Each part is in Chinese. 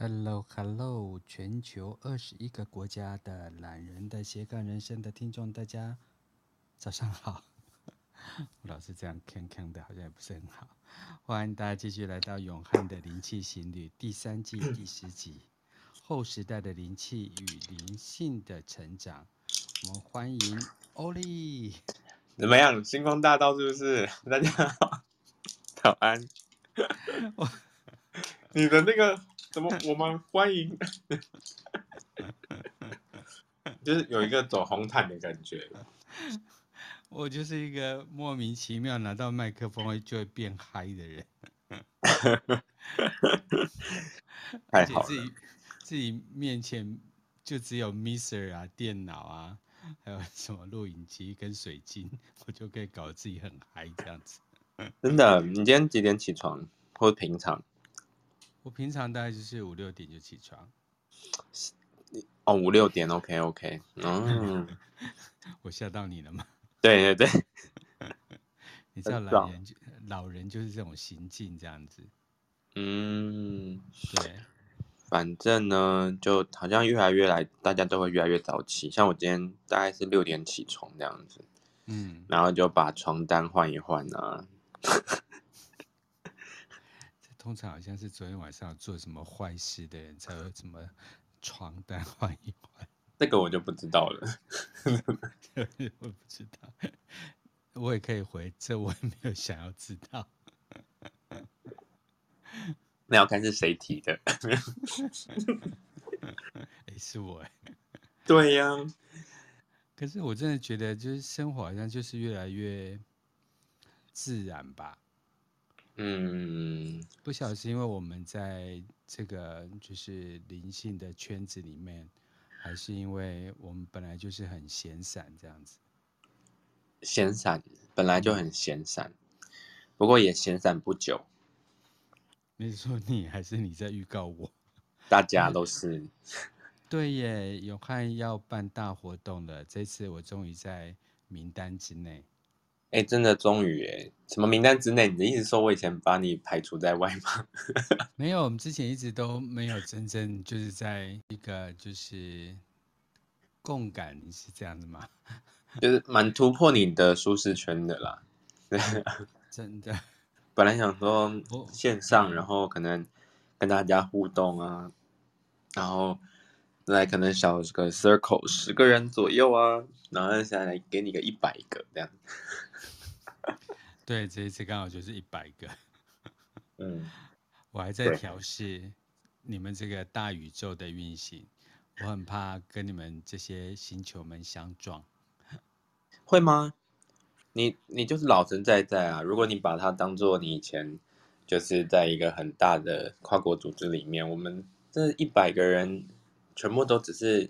Hello，Hello，全球二十一个国家的懒人的斜杠人生的听众，大家早上好。我老是这样铿锵的，好像也不是很好。欢迎大家继续来到永汉的灵气行旅第三季第十集：后时代的灵气与灵性的成长。我们欢迎欧丽。怎么样？星光大道是不是？大家好，早安。我，你的那个。怎么？我们欢迎，就是有一个走红毯的感觉。我就是一个莫名其妙拿到麦克风就会变嗨的人。太好了。自己自己面前就只有 Mixer 啊、电脑啊，还有什么录影机跟水晶，我就可以搞得自己很嗨这样子。真的？你今天几点起床？或平常？我平常大概就是五六点就起床，哦，五六点，OK OK，嗯，我吓到你了吗？对对对，你知道老人就老人就是这种行径这样子，嗯，对，反正呢，就好像越来越来，大家都会越来越早起，像我今天大概是六点起床这样子，嗯，然后就把床单换一换啊。通常好像是昨天晚上做什么坏事的人才会什么床单换一换，这个我就不知道了。我不知道，我也可以回，这我也没有想要知道。那要看是谁提的。哎，是我哎。对呀。可是我真的觉得，就是生活好像就是越来越自然吧。嗯，不晓得是因为我们在这个就是灵性的圈子里面，还是因为我们本来就是很闲散这样子。闲散本来就很闲散，不过也闲散不久。你是说你还是你在预告我？大家都是。对耶，永汉要办大活动了，这次我终于在名单之内。哎，真的终于哎，什么名单之内？你的意思说我以前把你排除在外吗？没有，我们之前一直都没有真正就是在一个就是共感，你是这样的吗？就是蛮突破你的舒适圈的啦。真的，本来想说线上，然后可能跟大家互动啊，然后来可能小个 circle 十个人左右啊，然后现在来给你个一百个这样。对，这一次刚好就是一百个。嗯，我还在调试你们这个大宇宙的运行，我很怕跟你们这些星球们相撞。会吗？你你就是老神在在啊！如果你把它当做你以前就是在一个很大的跨国组织里面，我们这一百个人全部都只是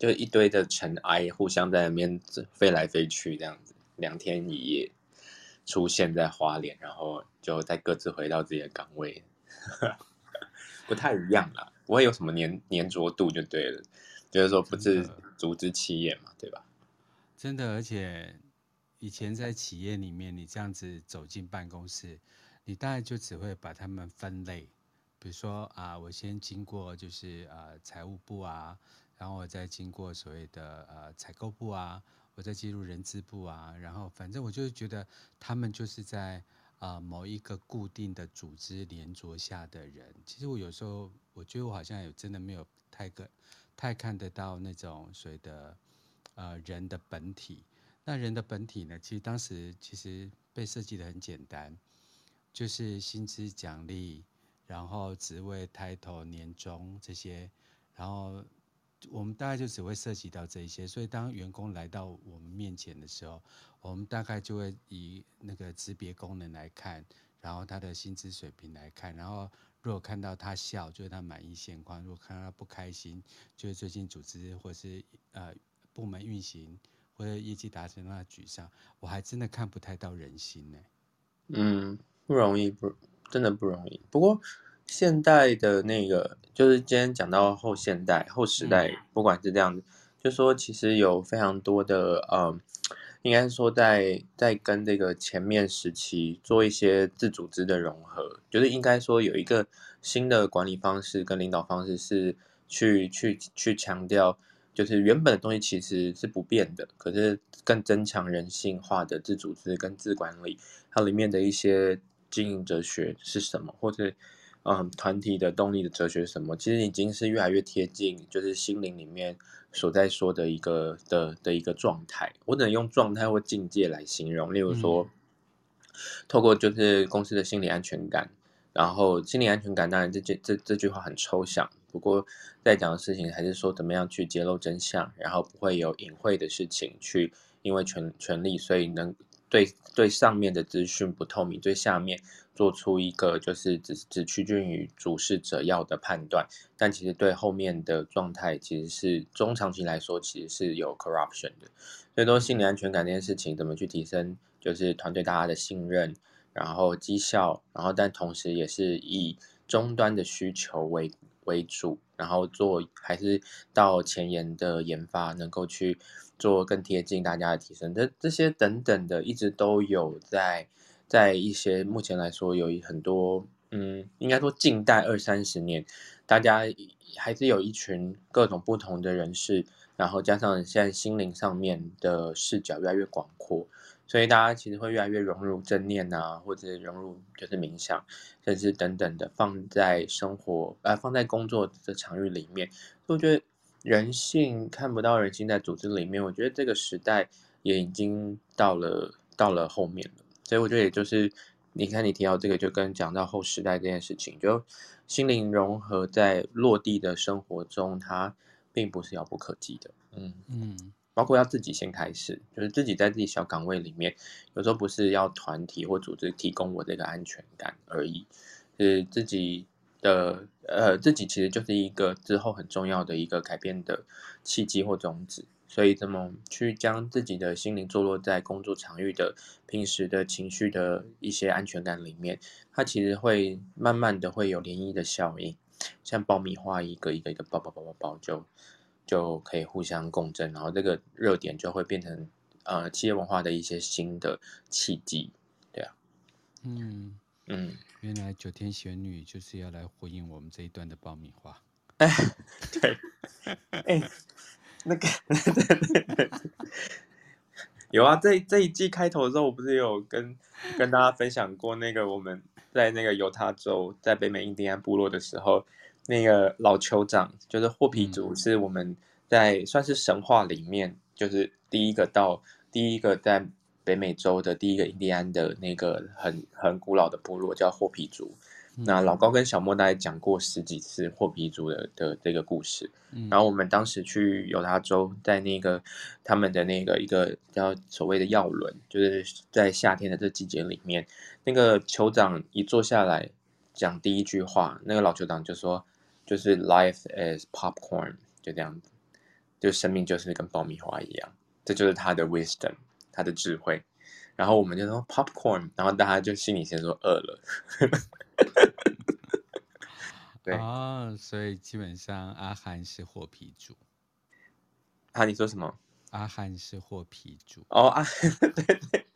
就一堆的尘埃，互相在那边飞来飞去这样子，两天一夜。出现在花莲，然后就再各自回到自己的岗位，不太一样啦，不会有什么粘粘着度就对了，就是说不是组织企业嘛，对吧？真的，而且以前在企业里面，你这样子走进办公室，你大概就只会把他们分类，比如说啊，我先经过就是呃财务部啊，然后我再经过所谓的呃采购部啊。我再进入人资部啊，然后反正我就是觉得他们就是在、呃、某一个固定的组织连着下的人。其实我有时候我觉得我好像有真的没有太个太看得到那种所谓的呃人的本体。那人的本体呢，其实当时其实被设计的很简单，就是薪资奖励，然后职位、title、年终这些，然后。我们大概就只会涉及到这一些，所以当员工来到我们面前的时候，我们大概就会以那个职别功能来看，然后他的薪资水平来看，然后如果看到他笑，就是他满意现况；如果看到他不开心，就是最近组织或是呃部门运行或者业绩达成让他沮丧。我还真的看不太到人心呢。嗯，不容易，不真的不容易。不过。现代的那个，就是今天讲到后现代、后时代，不管是这样子，就说其实有非常多的呃应该说在在跟这个前面时期做一些自组织的融合，就是应该说有一个新的管理方式跟领导方式是去去去强调，就是原本的东西其实是不变的，可是更增强人性化的自组织跟自管理，它里面的一些经营哲学是什么，或者嗯团体的动力的哲学什么，其实已经是越来越贴近，就是心灵里面。所在说的一个的的一个状态，我只能用状态或境界来形容。例如说，透过就是公司的心理安全感，然后心理安全感，当然这句这这句话很抽象，不过在讲的事情还是说怎么样去揭露真相，然后不会有隐晦的事情去因为权权力，所以能对对上面的资讯不透明，对下面。做出一个就是只只趋近于主事者要的判断，但其实对后面的状态其实是中长期来说其实是有 corruption 的，所以说心理安全感这件事情怎么去提升，就是团队大家的信任，然后绩效，然后但同时也是以终端的需求为为主，然后做还是到前沿的研发能够去做更贴近大家的提升，这这些等等的一直都有在。在一些目前来说，有很多，嗯，应该说近代二三十年，大家还是有一群各种不同的人士，然后加上现在心灵上面的视角越来越广阔，所以大家其实会越来越融入正念啊，或者融入就是冥想，甚至等等的放在生活，呃，放在工作的场域里面。我觉得人性看不到人性在组织里面，我觉得这个时代也已经到了到了后面了。所以我觉得，也就是你看，你提到这个，就跟讲到后时代这件事情，就心灵融合在落地的生活中，它并不是遥不可及的。嗯嗯，包括要自己先开始，就是自己在自己小岗位里面，有时候不是要团体或组织提供我这个安全感而已，是自己的呃，自己其实就是一个之后很重要的一个改变的契机或种子。所以，怎么去将自己的心灵坐落在工作场域的平时的情绪的一些安全感里面，它其实会慢慢的会有涟漪的效应，像爆米花一个一个一个爆爆爆爆爆，就就可以互相共振，然后这个热点就会变成呃企业文化的一些新的契机，对啊，嗯嗯，原来九天玄女就是要来回应我们这一段的爆米花，哎，对，哎。那个，对 对对，有啊，这这一季开头的时候，我不是有跟跟大家分享过那个我们在那个犹他州，在北美印第安部落的时候，那个老酋长就是霍皮族，是我们在算是神话里面，就是第一个到第一个在北美洲的第一个印第安的那个很很古老的部落，叫霍皮族。那老高跟小莫大概讲过十几次霍皮族的的这个故事，嗯，然后我们当时去犹他州，在那个他们的那个一个叫所谓的药轮，就是在夏天的这季节里面，那个酋长一坐下来讲第一句话，那个老酋长就说，就是 life is popcorn，就这样子，就生命就是跟爆米花一样，这就是他的 wisdom，他的智慧。然后我们就说 popcorn，然后大家就心里先说饿了。对啊，所以基本上阿翰是霍皮族。啊，你说什么？阿翰是霍皮族。哦，啊，对对，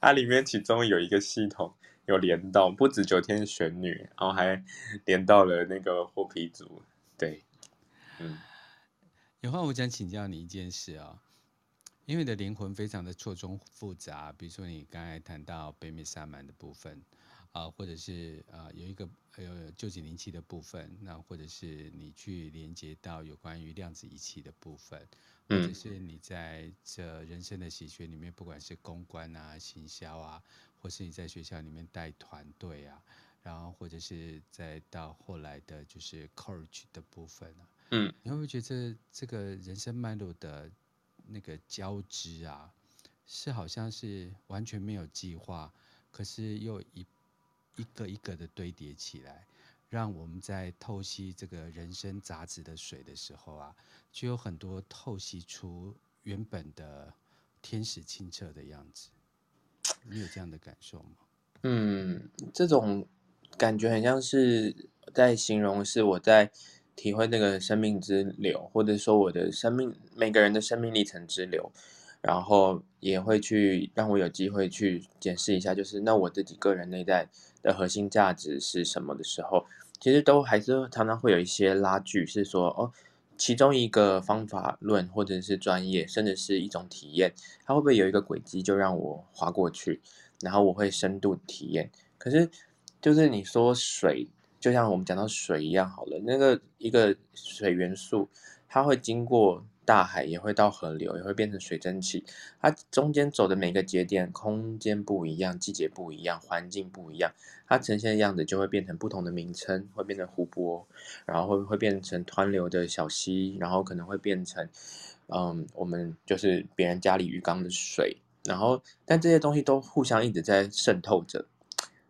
它里面其中有一个系统有连到，不止九天玄女，然后还连到了那个霍皮族。对，嗯。有话我想请教你一件事啊、哦，因为你的灵魂非常的错综复杂，比如说你刚才谈到北美萨满的部分。啊，或者是啊，有一个有旧景灵气的部分，那或者是你去连接到有关于量子仪器的部分，或者是你在这人生的喜学里面，不管是公关啊、行销啊，或是你在学校里面带团队啊，然后或者是再到后来的就是 coach 的部分啊，嗯，你会不会觉得这个人生脉络的那个交织啊，是好像是完全没有计划，可是又一一个一个的堆叠起来，让我们在透析这个人生杂质的水的时候啊，就有很多透析出原本的天使清澈的样子。你有这样的感受吗？嗯，这种感觉很像是在形容，是我在体会那个生命之流，或者说我的生命，每个人的生命历程之流。然后也会去让我有机会去检视一下，就是那我自己个人内在的核心价值是什么的时候，其实都还是常常会有一些拉锯，是说哦，其中一个方法论或者是专业，甚至是一种体验，它会不会有一个轨迹就让我滑过去，然后我会深度体验。可是就是你说水。就像我们讲到水一样好了，那个一个水元素，它会经过大海，也会到河流，也会变成水蒸气。它中间走的每个节点，空间不一样，季节不一样，环境不一样，它呈现的样子就会变成不同的名称，会变成湖泊，然后会会变成湍流的小溪，然后可能会变成，嗯，我们就是别人家里鱼缸的水，然后但这些东西都互相一直在渗透着。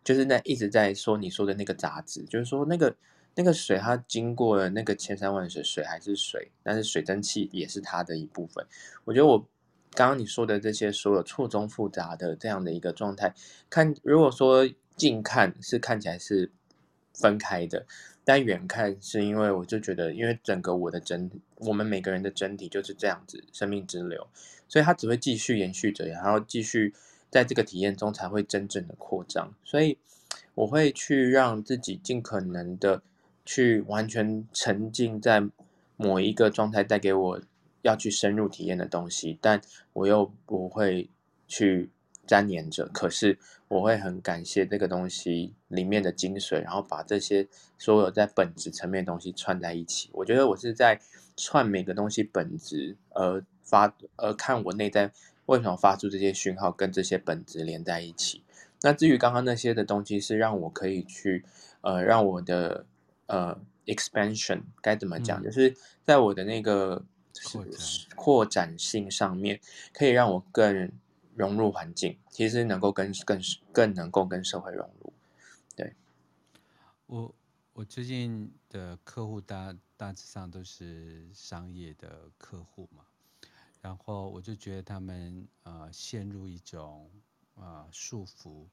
就是那一直在说你说的那个杂质，就是说那个那个水，它经过了那个千山万水，水还是水，但是水蒸气也是它的一部分。我觉得我刚刚你说的这些所有错综复杂的这样的一个状态，看如果说近看是看起来是分开的，但远看是因为我就觉得，因为整个我的整，我们每个人的整体就是这样子，生命之流，所以它只会继续延续着，然后继续。在这个体验中才会真正的扩张，所以我会去让自己尽可能的去完全沉浸在某一个状态，带给我要去深入体验的东西，但我又不会去粘黏着。可是我会很感谢这个东西里面的精髓，然后把这些所有在本质层面的东西串在一起。我觉得我是在串每个东西本质，而发而看我内在。为什么发出这些讯号跟这些本质连在一起？那至于刚刚那些的东西，是让我可以去，呃，让我的呃 expansion 该怎么讲？嗯、就是在我的那个扩展性上面，可以让我更融入环境，其实能够跟更更能够跟社会融入。对，我我最近的客户大大致上都是商业的客户嘛。然后我就觉得他们呃陷入一种呃束缚，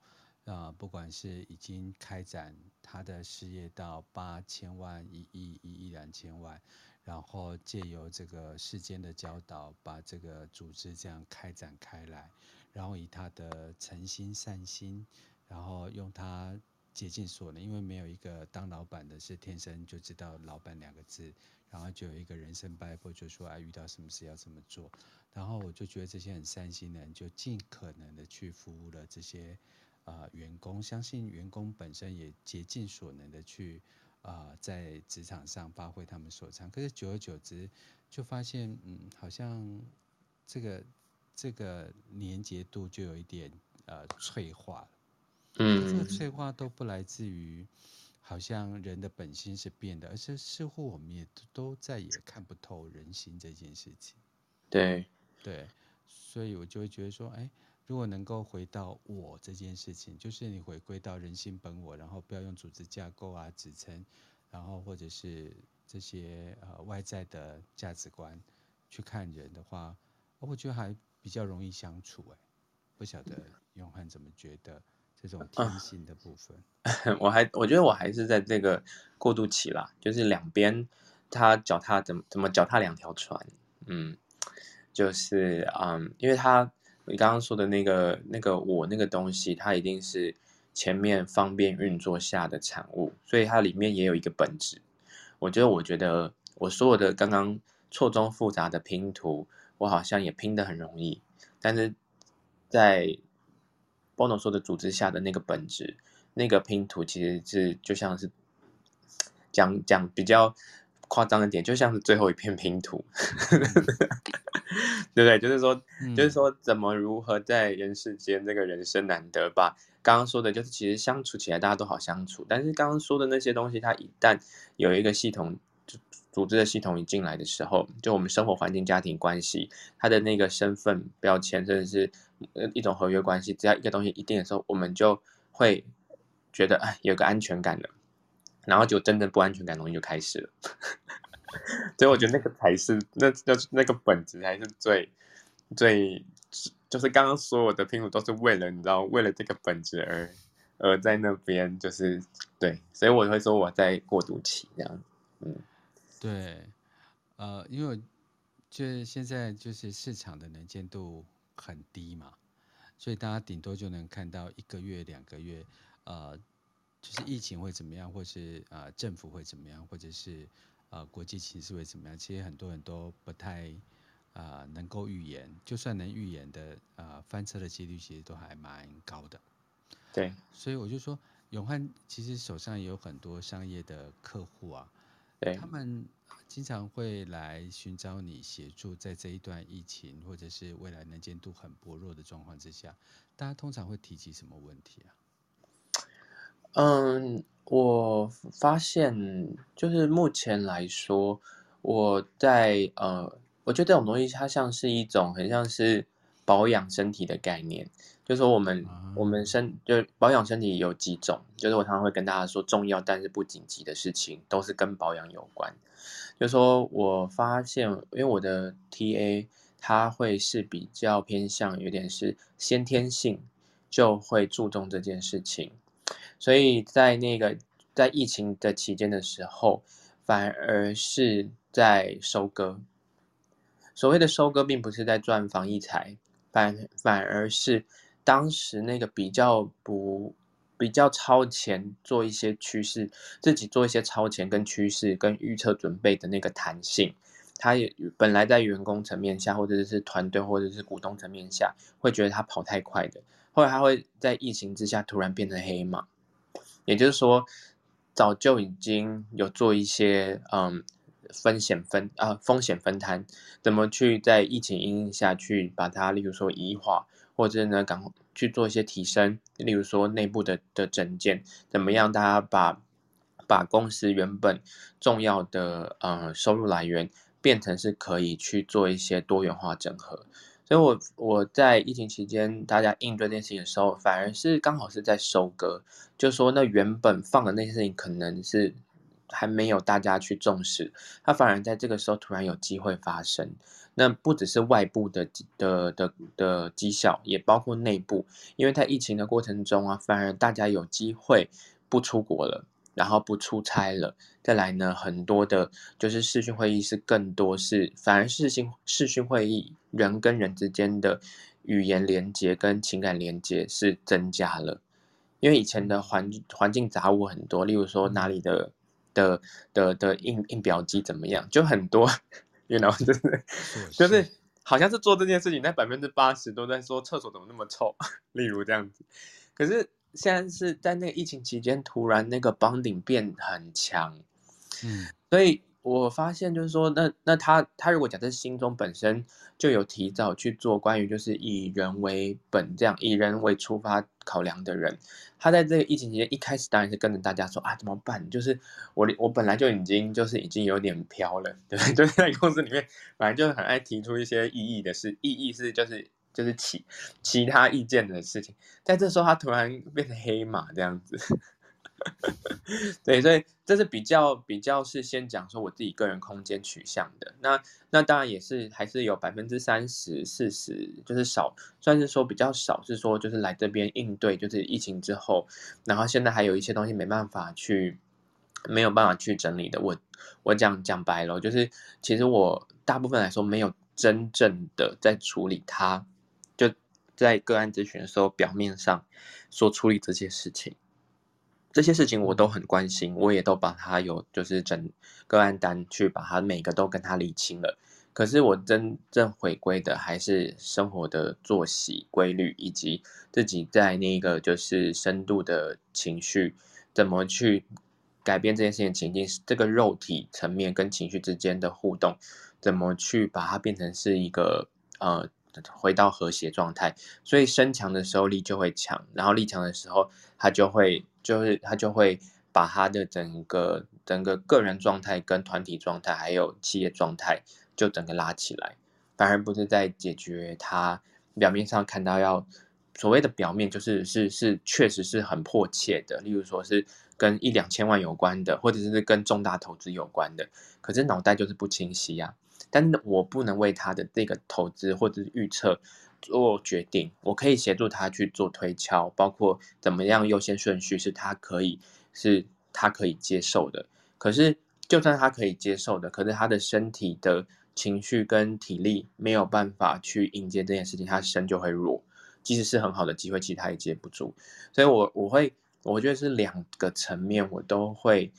呃不管是已经开展他的事业到八千万、一亿、一亿两千万，然后借由这个世间的教导，把这个组织这样开展开来，然后以他的诚心善心，然后用他竭尽所能，因为没有一个当老板的是天生就知道老板两个字。然后就有一个人生摆布就说啊，遇到什么事要怎么做。然后我就觉得这些很善心的人，就尽可能的去服务了这些啊、呃、员工。相信员工本身也竭尽所能的去啊、呃、在职场上发挥他们所长。可是久而久之，就发现嗯，好像这个这个连结度就有一点呃脆化了。嗯，这个脆化都不来自于。好像人的本心是变的，而是似乎我们也都再也看不透人心这件事情。对，对，所以我就会觉得说，哎，如果能够回到我这件事情，就是你回归到人性本我，然后不要用组织架构啊、职称，然后或者是这些呃外在的价值观去看人的话，我觉得还比较容易相处。哎，不晓得永汉怎么觉得？这种天性的部分，嗯、我还我觉得我还是在这个过渡期啦，就是两边他脚踏怎么怎么脚踏两条船，嗯，就是嗯，因为他你刚刚说的那个那个我那个东西，它一定是前面方便运作下的产物，所以它里面也有一个本质。我觉得，我觉得我所有的刚刚错综复杂的拼图，我好像也拼得很容易，但是在。Bono 说的组织下的那个本质，那个拼图其实是就像是讲讲比较夸张一点，就像是最后一片拼图，对不对？就是说，嗯、就是说，怎么如何在人世间这个人生难得吧？刚刚说的就是，其实相处起来大家都好相处，但是刚刚说的那些东西，它一旦有一个系统。组织的系统一进来的时候，就我们生活环境、家庭关系，它的那个身份标签，甚至是一种合约关系，只要一个东西一定的时候，我们就会觉得哎，有个安全感了，然后就真正不安全感的东西就开始了。所以我觉得那个才是那那那个本质才是最最，就是刚刚所有的拼图都是为了你知道，为了这个本质而而在那边，就是对，所以我会说我在过渡期这样，嗯。对，呃，因为就是现在就是市场的能见度很低嘛，所以大家顶多就能看到一个月、两个月，呃，就是疫情会怎么样，或是呃政府会怎么样，或者是呃国际形势会怎么样。其实很多人都不太啊、呃、能够预言，就算能预言的，呃翻车的几率其实都还蛮高的。对，所以我就说，永汉其实手上也有很多商业的客户啊，对，他们。经常会来寻找你协助，在这一段疫情或者是未来能见度很薄弱的状况之下，大家通常会提及什么问题啊？嗯，我发现就是目前来说，我在呃，我觉得这种东西它像是一种很像是保养身体的概念，就是说我们、嗯、我们身就保养身体有几种，就是我常常会跟大家说，重要但是不紧急的事情都是跟保养有关。就说我发现，因为我的 TA 他会是比较偏向有点是先天性，就会注重这件事情，所以在那个在疫情的期间的时候，反而是在收割。所谓的收割，并不是在赚防疫财，反反而是当时那个比较不。比较超前做一些趋势，自己做一些超前跟趋势跟预测准备的那个弹性，他也本来在员工层面下，或者是团队或者是股东层面下，会觉得他跑太快的，后来他会在疫情之下突然变成黑马，也就是说，早就已经有做一些嗯风险分啊风险分摊，怎么去在疫情阴影下去把它，例如说移化，或者呢赶去做一些提升，例如说内部的的整建，怎么样？大家把把公司原本重要的呃收入来源变成是可以去做一些多元化整合。所以我我在疫情期间，大家应对这件事情的时候，反而是刚好是在收割，就说那原本放的那些事情，可能是还没有大家去重视，它反而在这个时候突然有机会发生。那不只是外部的的的的绩效，也包括内部，因为在疫情的过程中啊，反而大家有机会不出国了，然后不出差了，再来呢，很多的就是视讯会议是更多是，反而视讯视讯会议人跟人之间的语言连接跟情感连接是增加了，因为以前的环环境杂物很多，例如说哪里的的的的印印表机怎么样，就很多。You know, 就是就是，好像是做这件事情，但百分之八十都在说厕所怎么那么臭，例如这样子。可是现在是在那个疫情期间，突然那个 bonding 变很强，嗯，所以。我发现就是说，那那他他如果假设心中本身就有提早去做关于就是以人为本这样以人为出发考量的人，他在这个疫情期间一开始当然是跟着大家说啊怎么办？就是我我本来就已经就是已经有点飘了，对？就是在公司里面本来就很爱提出一些异议的事，异议是就是就是其其他意见的事情，在这时候他突然变成黑马这样子。对，所以这是比较比较是先讲说我自己个人空间取向的，那那当然也是还是有百分之三十四十，就是少，算是说比较少，是说就是来这边应对就是疫情之后，然后现在还有一些东西没办法去，没有办法去整理的。我我讲讲白了，就是其实我大部分来说没有真正的在处理它，在个案咨询的时候表面上说处理这些事情。这些事情我都很关心，我也都把它有就是整个案单去把它每个都跟他理清了。可是我真正回归的还是生活的作息规律，以及自己在那个就是深度的情绪怎么去改变这件事情情境，这个肉体层面跟情绪之间的互动，怎么去把它变成是一个呃回到和谐状态。所以身强的时候力就会强，然后力强的时候他就会。就是他就会把他的整个整个个人状态跟团体状态还有企业状态就整个拉起来，反而不是在解决他表面上看到要所谓的表面就是是是确实是很迫切的，例如说是跟一两千万有关的，或者是跟重大投资有关的，可是脑袋就是不清晰呀、啊。但我不能为他的这个投资或者是预测。做决定，我可以协助他去做推敲，包括怎么样优先顺序是他可以是他可以接受的。可是，就算他可以接受的，可是他的身体的情绪跟体力没有办法去迎接这件事情，他身就会弱。即使是很好的机会，其实他也接不住。所以我我会，我觉得是两个层面，我都会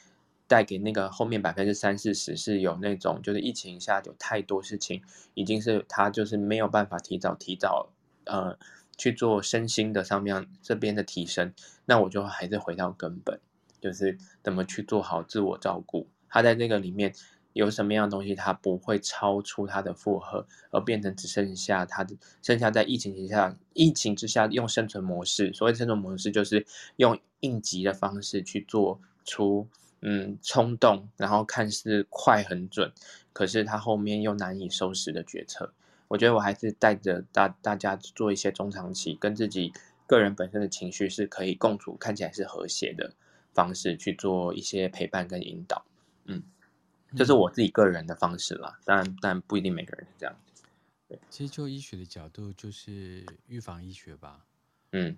带给那个后面百分之三四十是有那种，就是疫情下有太多事情，已经是他就是没有办法提早提早呃去做身心的上面这边的提升。那我就还是回到根本，就是怎么去做好自我照顾。他在这个里面。有什么样的东西，他不会超出他的负荷，而变成只剩下他的剩下在疫情之下，疫情之下用生存模式。所谓生存模式，就是用应急的方式去做出嗯冲动，然后看似快很准，可是他后面又难以收拾的决策。我觉得我还是带着大大家做一些中长期，跟自己个人本身的情绪是可以共处，看起来是和谐的方式去做一些陪伴跟引导。嗯。这是我自己个人的方式啦，当然，但不一定每个人是这样。对，其实就医学的角度，就是预防医学吧。嗯，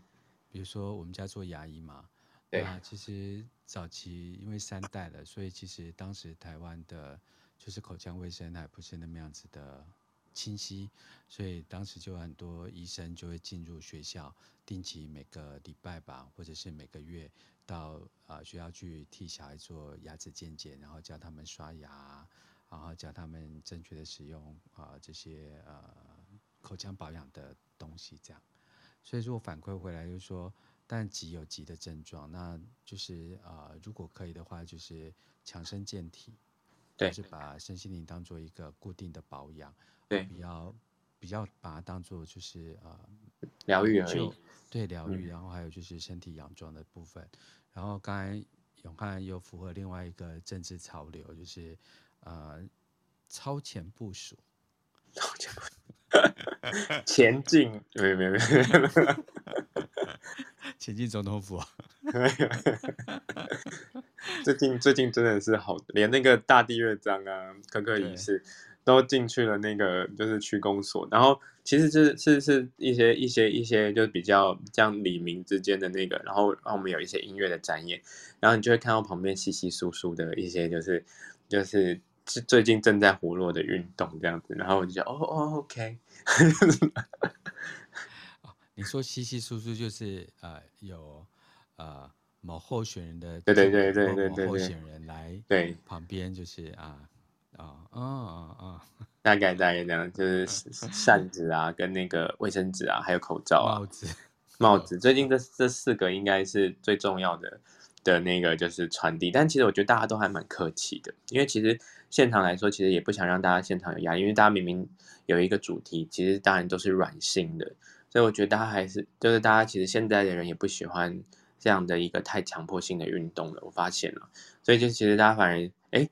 比如说我们家做牙医嘛，对啊，其实早期因为三代了，所以其实当时台湾的，就是口腔卫生还不是那么样子的清晰，所以当时就很多医生就会进入学校，定期每个礼拜吧，或者是每个月。到啊学校去替小孩做牙齿健检，然后教他们刷牙，然后教他们正确的使用啊这些呃口腔保养的东西，这样。所以说我反馈回来就是说，但急有急的症状，那就是啊如果可以的话，就是强身健体，对，就是把身心灵当做一个固定的保养，对，比较比较把它当做就是呃疗愈而已。对疗愈，嗯，然后还有就是身体养壮的部分，然后刚才永汉又符合另外一个政治潮流，就是呃超前部署，超前部署，前进，没有没有没有，前进总统府，最近最近真的是好，连那个大地乐章啊，可可仪式。都进去了那个就是区公所，然后其实是是是一些一些一些就是比较像李明之间的那个，然后让我们有一些音乐的展演，然后你就会看到旁边稀稀疏疏的一些就是就是是最近正在活络的运动这样子，然后我就觉得哦哦 OK，你说稀稀疏疏就是呃有呃某候选人的对对对对对对候选人来对旁边就是啊。啊啊啊！大概大概这样，就是扇子啊，跟那个卫生纸啊，还有口罩啊，帽子，帽子。最近这这四个应该是最重要的的那个就是传递，但其实我觉得大家都还蛮客气的，因为其实现场来说，其实也不想让大家现场有压力，因为大家明明有一个主题，其实当然都是软性的，所以我觉得大家还是就是大家其实现在的人也不喜欢这样的一个太强迫性的运动了，我发现了，所以就其实大家反而哎。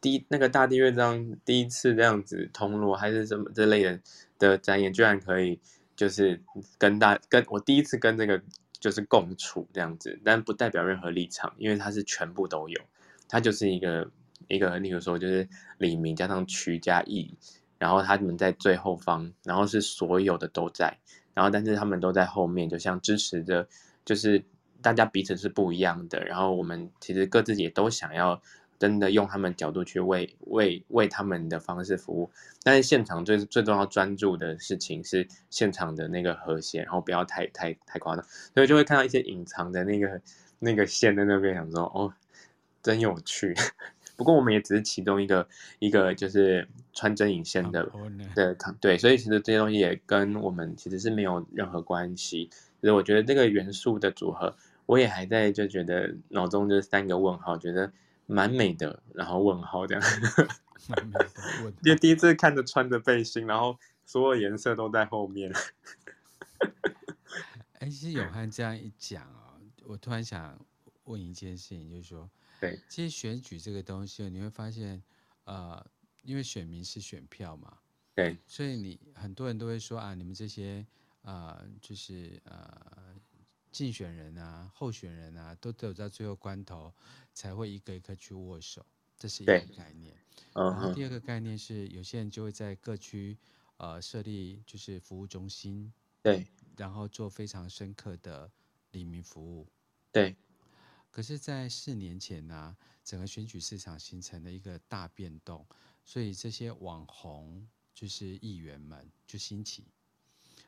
第一那个大地乐章第一次这样子通路还是什么之类的的展演，居然可以就是跟大跟我第一次跟这个就是共处这样子，但不代表任何立场，因为它是全部都有，它就是一个一个，例如说就是李明加上曲加役，然后他们在最后方，然后是所有的都在，然后但是他们都在后面，就像支持着，就是大家彼此是不一样的，然后我们其实各自也都想要。真的用他们角度去为为为他们的方式服务，但是现场最最重要专注的事情是现场的那个和谐，然后不要太太太夸张，所以就会看到一些隐藏的那个那个线在那边，想说哦，真有趣。不过我们也只是其中一个一个就是穿针引线的的对，所以其实这些东西也跟我们其实是没有任何关系。所以我觉得这个元素的组合，我也还在就觉得脑中就是三个问号，觉得。蛮美的，然后问号这样，蛮美的问，因为第一次看着穿着背心，然后所有颜色都在后面。哎，其实永汉这样一讲啊、哦，我突然想问一件事情，就是说，对，其实选举这个东西，你会发现，呃，因为选民是选票嘛，对，所以你很多人都会说啊，你们这些呃，就是呃。竞选人啊，候选人啊，都走到最后关头才会一个一个去握手，这是一个概念。然后第二个概念是，有些人就会在各区呃设立就是服务中心，对，然后做非常深刻的里民服务，对。可是，在四年前呢、啊，整个选举市场形成了一个大变动，所以这些网红就是议员们就兴起，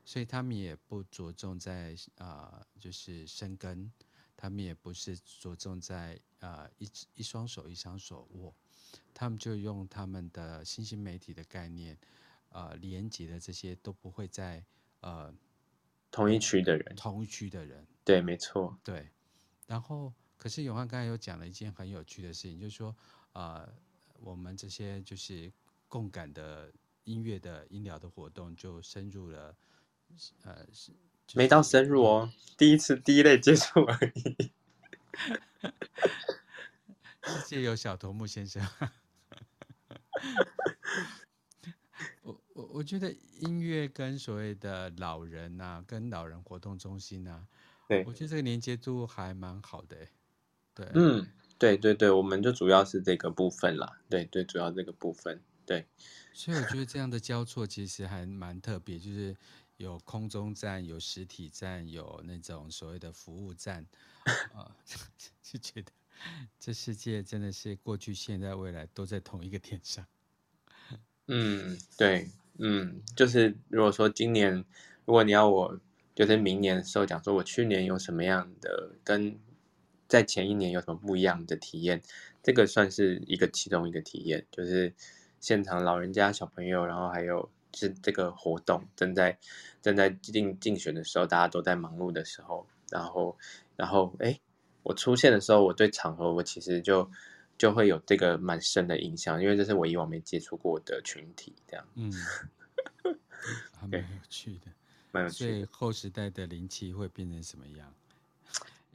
所以他们也不着重在啊、呃，就是生根，他们也不是着重在啊、呃、一一双手一双手握，他们就用他们的新兴媒体的概念，呃，连接的这些都不会在呃同一区的人，同一区的人，对，没错，对，然后。可是永汉刚才有讲了一件很有趣的事情，就是说，呃，我们这些就是共感的音乐的音疗的活动，就深入了，呃，是、就是、没到深入哦，第一次第一类接触而已。谢谢小头目先生。我我我觉得音乐跟所谓的老人呐、啊，跟老人活动中心呐、啊，对，我觉得这个连接度还蛮好的。对，嗯，对对对，我们就主要是这个部分啦。对对，主要这个部分，对。所以我觉得这样的交错其实还蛮特别，就是有空中站，有实体站，有那种所谓的服务站，啊，就觉得这世界真的是过去、现在、未来都在同一个天上。嗯，对，嗯，就是如果说今年，如果你要我，就是明年的时候讲说，我去年有什么样的跟。在前一年有什么不一样的体验？这个算是一个其中一个体验，就是现场老人家、小朋友，然后还有是这个活动正在正在竞竞选的时候，大家都在忙碌的时候，然后然后哎，我出现的时候，我对场合我其实就就会有这个蛮深的印象，因为这是我以往没接触过的群体，这样，嗯，还蛮有趣的，蛮有趣的。所以后时代的灵气会变成什么样？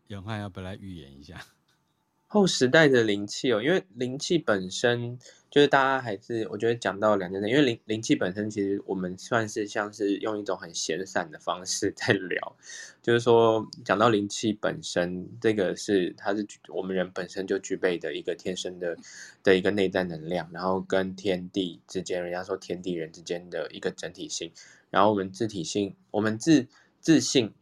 永汉要不要来预言一下 后时代的灵气哦，因为灵气本身就是大家还是我觉得讲到两件事，因为灵灵气本身其实我们算是像是用一种很闲散的方式在聊，就是说讲到灵气本身，这个是它是我们人本身就具备的一个天生的的一个内在能量，然后跟天地之间，人家说天地人之间的一个整体性，然后我们自体性，我们自自信。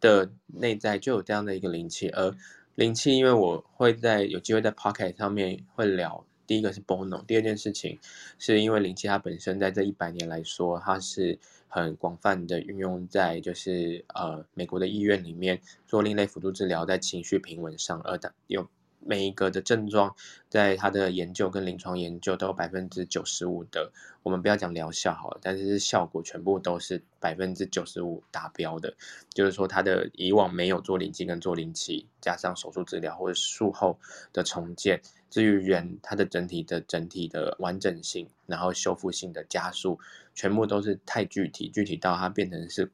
的内在就有这样的一个灵气，而灵气，因为我会在有机会在 Pocket 上面会聊，第一个是 Bono，第二件事情是因为灵气它本身在这一百年来说，它是很广泛的运用在就是呃美国的医院里面做另类辅助治疗，在情绪平稳上，而的有。每一个的症状，在他的研究跟临床研究都有百分之九十五的，我们不要讲疗效好了，但是效果全部都是百分之九十五达标的。就是说，他的以往没有做灵气跟做灵气，加上手术治疗或者术后的重建，至于人他的整体的整体的完整性，然后修复性的加速，全部都是太具体，具体到它变成是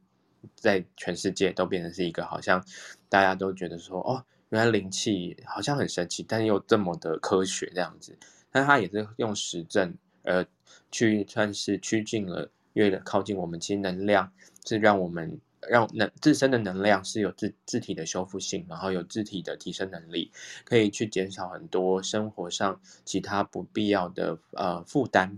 在全世界都变成是一个好像大家都觉得说哦。原来灵气好像很神奇，但又这么的科学这样子，但它也是用实证，呃，去算是趋近了，越靠近我们。其实能量是让我们让能自身的能量是有自自体的修复性，然后有自体的提升能力，可以去减少很多生活上其他不必要的呃负担，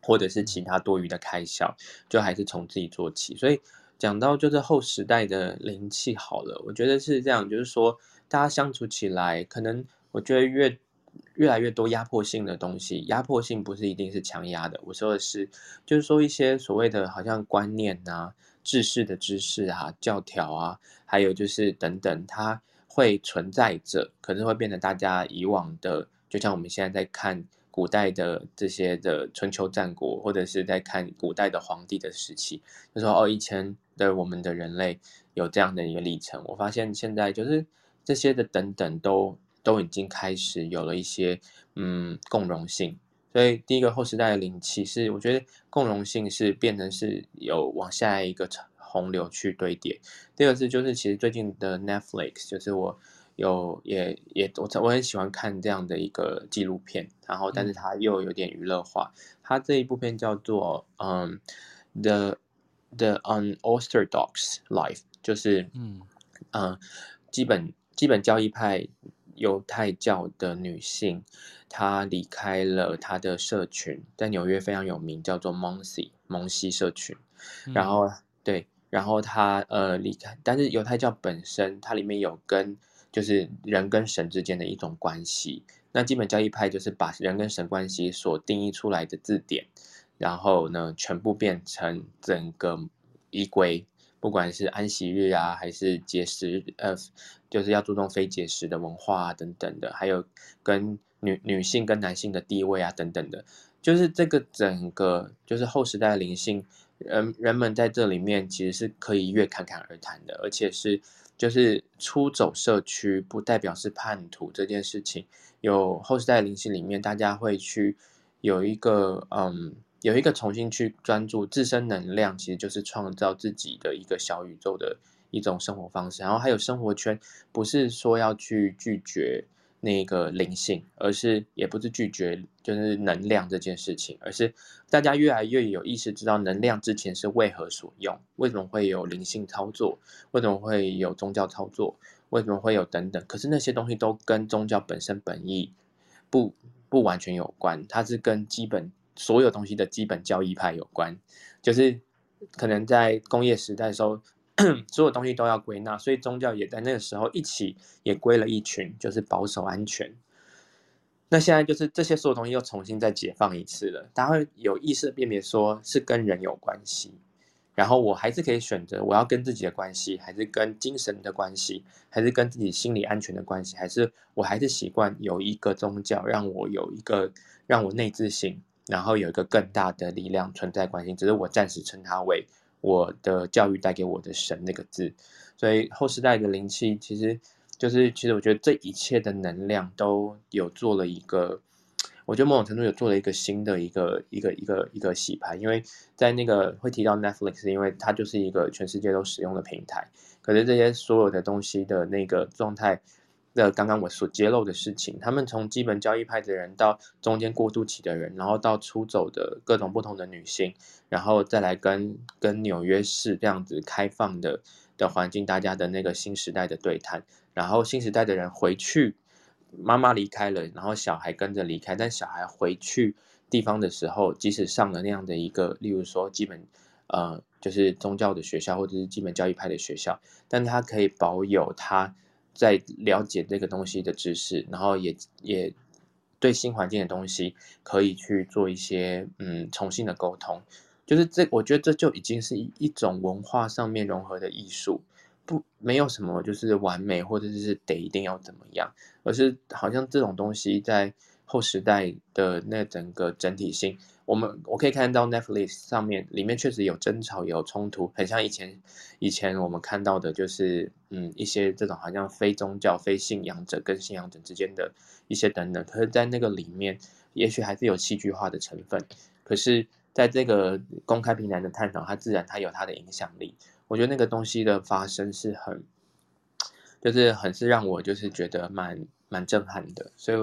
或者是其他多余的开销，就还是从自己做起。所以讲到就是后时代的灵气好了，我觉得是这样，就是说。大家相处起来，可能我觉得越越来越多压迫性的东西。压迫性不是一定是强压的，我说的是，就是说一些所谓的好像观念啊、制式的知识啊、教条啊，还有就是等等，它会存在着，可能会变成大家以往的，就像我们现在在看古代的这些的春秋战国，或者是在看古代的皇帝的时期，就说哦，以前的我们的人类有这样的一个历程。我发现现在就是。这些的等等都都已经开始有了一些嗯共融性，所以第一个后时代的灵气是我觉得共融性是变成是有往下一个洪流去堆叠。第二个是就是其实最近的 Netflix 就是我有也也我我很喜欢看这样的一个纪录片，然后但是它又有点娱乐化。它这一部片叫做嗯 The The Unorthodox Life，就是嗯嗯基本。基本教义派犹太教的女性，她离开了她的社群，在纽约非常有名，叫做 Monsey 蒙西社群。然后、嗯、对，然后她呃离开，但是犹太教本身它里面有跟就是人跟神之间的一种关系。那基本教义派就是把人跟神关系所定义出来的字典，然后呢，全部变成整个依规，不管是安息日啊，还是节食，呃，就是要注重非节食的文化啊，等等的，还有跟女女性跟男性的地位啊，等等的，就是这个整个就是后时代的灵性，人人们在这里面其实是可以越侃侃而谈的，而且是。就是出走社区，不代表是叛徒这件事情。有后时代灵性里面，大家会去有一个嗯，有一个重新去专注自身能量，其实就是创造自己的一个小宇宙的一种生活方式。然后还有生活圈，不是说要去拒绝。那个灵性，而是也不是拒绝，就是能量这件事情，而是大家越来越有意识知道能量之前是为何所用，为什么会有灵性操作，为什么会有宗教操作，为什么会有等等。可是那些东西都跟宗教本身本意不不完全有关，它是跟基本所有东西的基本教义派有关，就是可能在工业时代的时候。所有东西都要归纳，所以宗教也在那个时候一起也归了一群，就是保守安全。那现在就是这些所有东西又重新再解放一次了，大家会有意识的辨别，说是跟人有关系，然后我还是可以选择我要跟自己的关系，还是跟精神的关系，还是跟自己心理安全的关系，还是我还是习惯有一个宗教让我有一个让我内自信，然后有一个更大的力量存在关系，只是我暂时称它为。我的教育带给我的神那个字，所以后时代的灵气其实就是，其实我觉得这一切的能量都有做了一个，我觉得某种程度有做了一个新的一个一个一个一个洗牌，因为在那个会提到 Netflix，因为它就是一个全世界都使用的平台，可是这些所有的东西的那个状态。那刚刚我所揭露的事情，他们从基本教义派的人到中间过渡期的人，然后到出走的各种不同的女性，然后再来跟跟纽约市这样子开放的的环境，大家的那个新时代的对谈，然后新时代的人回去，妈妈离开了，然后小孩跟着离开，但小孩回去地方的时候，即使上了那样的一个，例如说基本呃就是宗教的学校或者是基本教育派的学校，但他可以保有他。在了解这个东西的知识，然后也也对新环境的东西可以去做一些嗯重新的沟通，就是这我觉得这就已经是一种文化上面融合的艺术，不没有什么就是完美或者是得一定要怎么样，而是好像这种东西在后时代的那整个整体性。我们我可以看到 Netflix 上面里面确实有争吵，有冲突，很像以前以前我们看到的，就是嗯一些这种好像非宗教、非信仰者跟信仰者之间的一些等等。可是，在那个里面，也许还是有戏剧化的成分。可是，在这个公开平台的探讨，它自然它有它的影响力。我觉得那个东西的发生是很，就是很是让我就是觉得蛮蛮震撼的。所以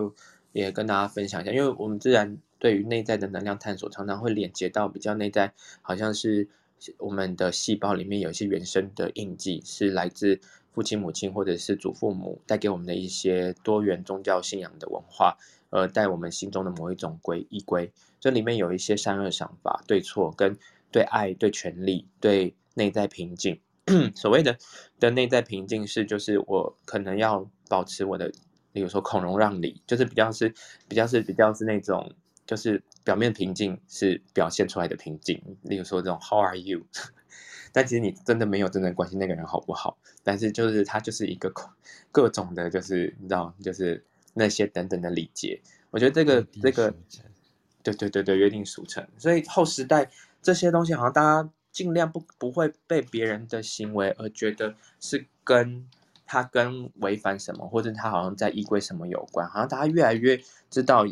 也跟大家分享一下，因为我们自然。对于内在的能量探索，常常会连接到比较内在，好像是我们的细胞里面有一些原生的印记，是来自父亲、母亲或者是祖父母带给我们的一些多元宗教信仰的文化，而带我们心中的某一种规依归。这里面有一些善恶想法、对错跟对爱、对权力、对内在平静。所谓的的内在平静是，就是我可能要保持我的，比如说孔融让梨，就是比较是比较是比较是那种。就是表面平静是表现出来的平静，例如说这种 How are you？但其实你真的没有真正关心那个人好不好，但是就是他就是一个各种的，就是你知道，就是那些等等的礼节。我觉得这个这个，对对对对，约定俗成。所以后时代这些东西，好像大家尽量不不会被别人的行为而觉得是跟他跟违反什么，或者他好像在依归什么有关，好像大家越来越知道。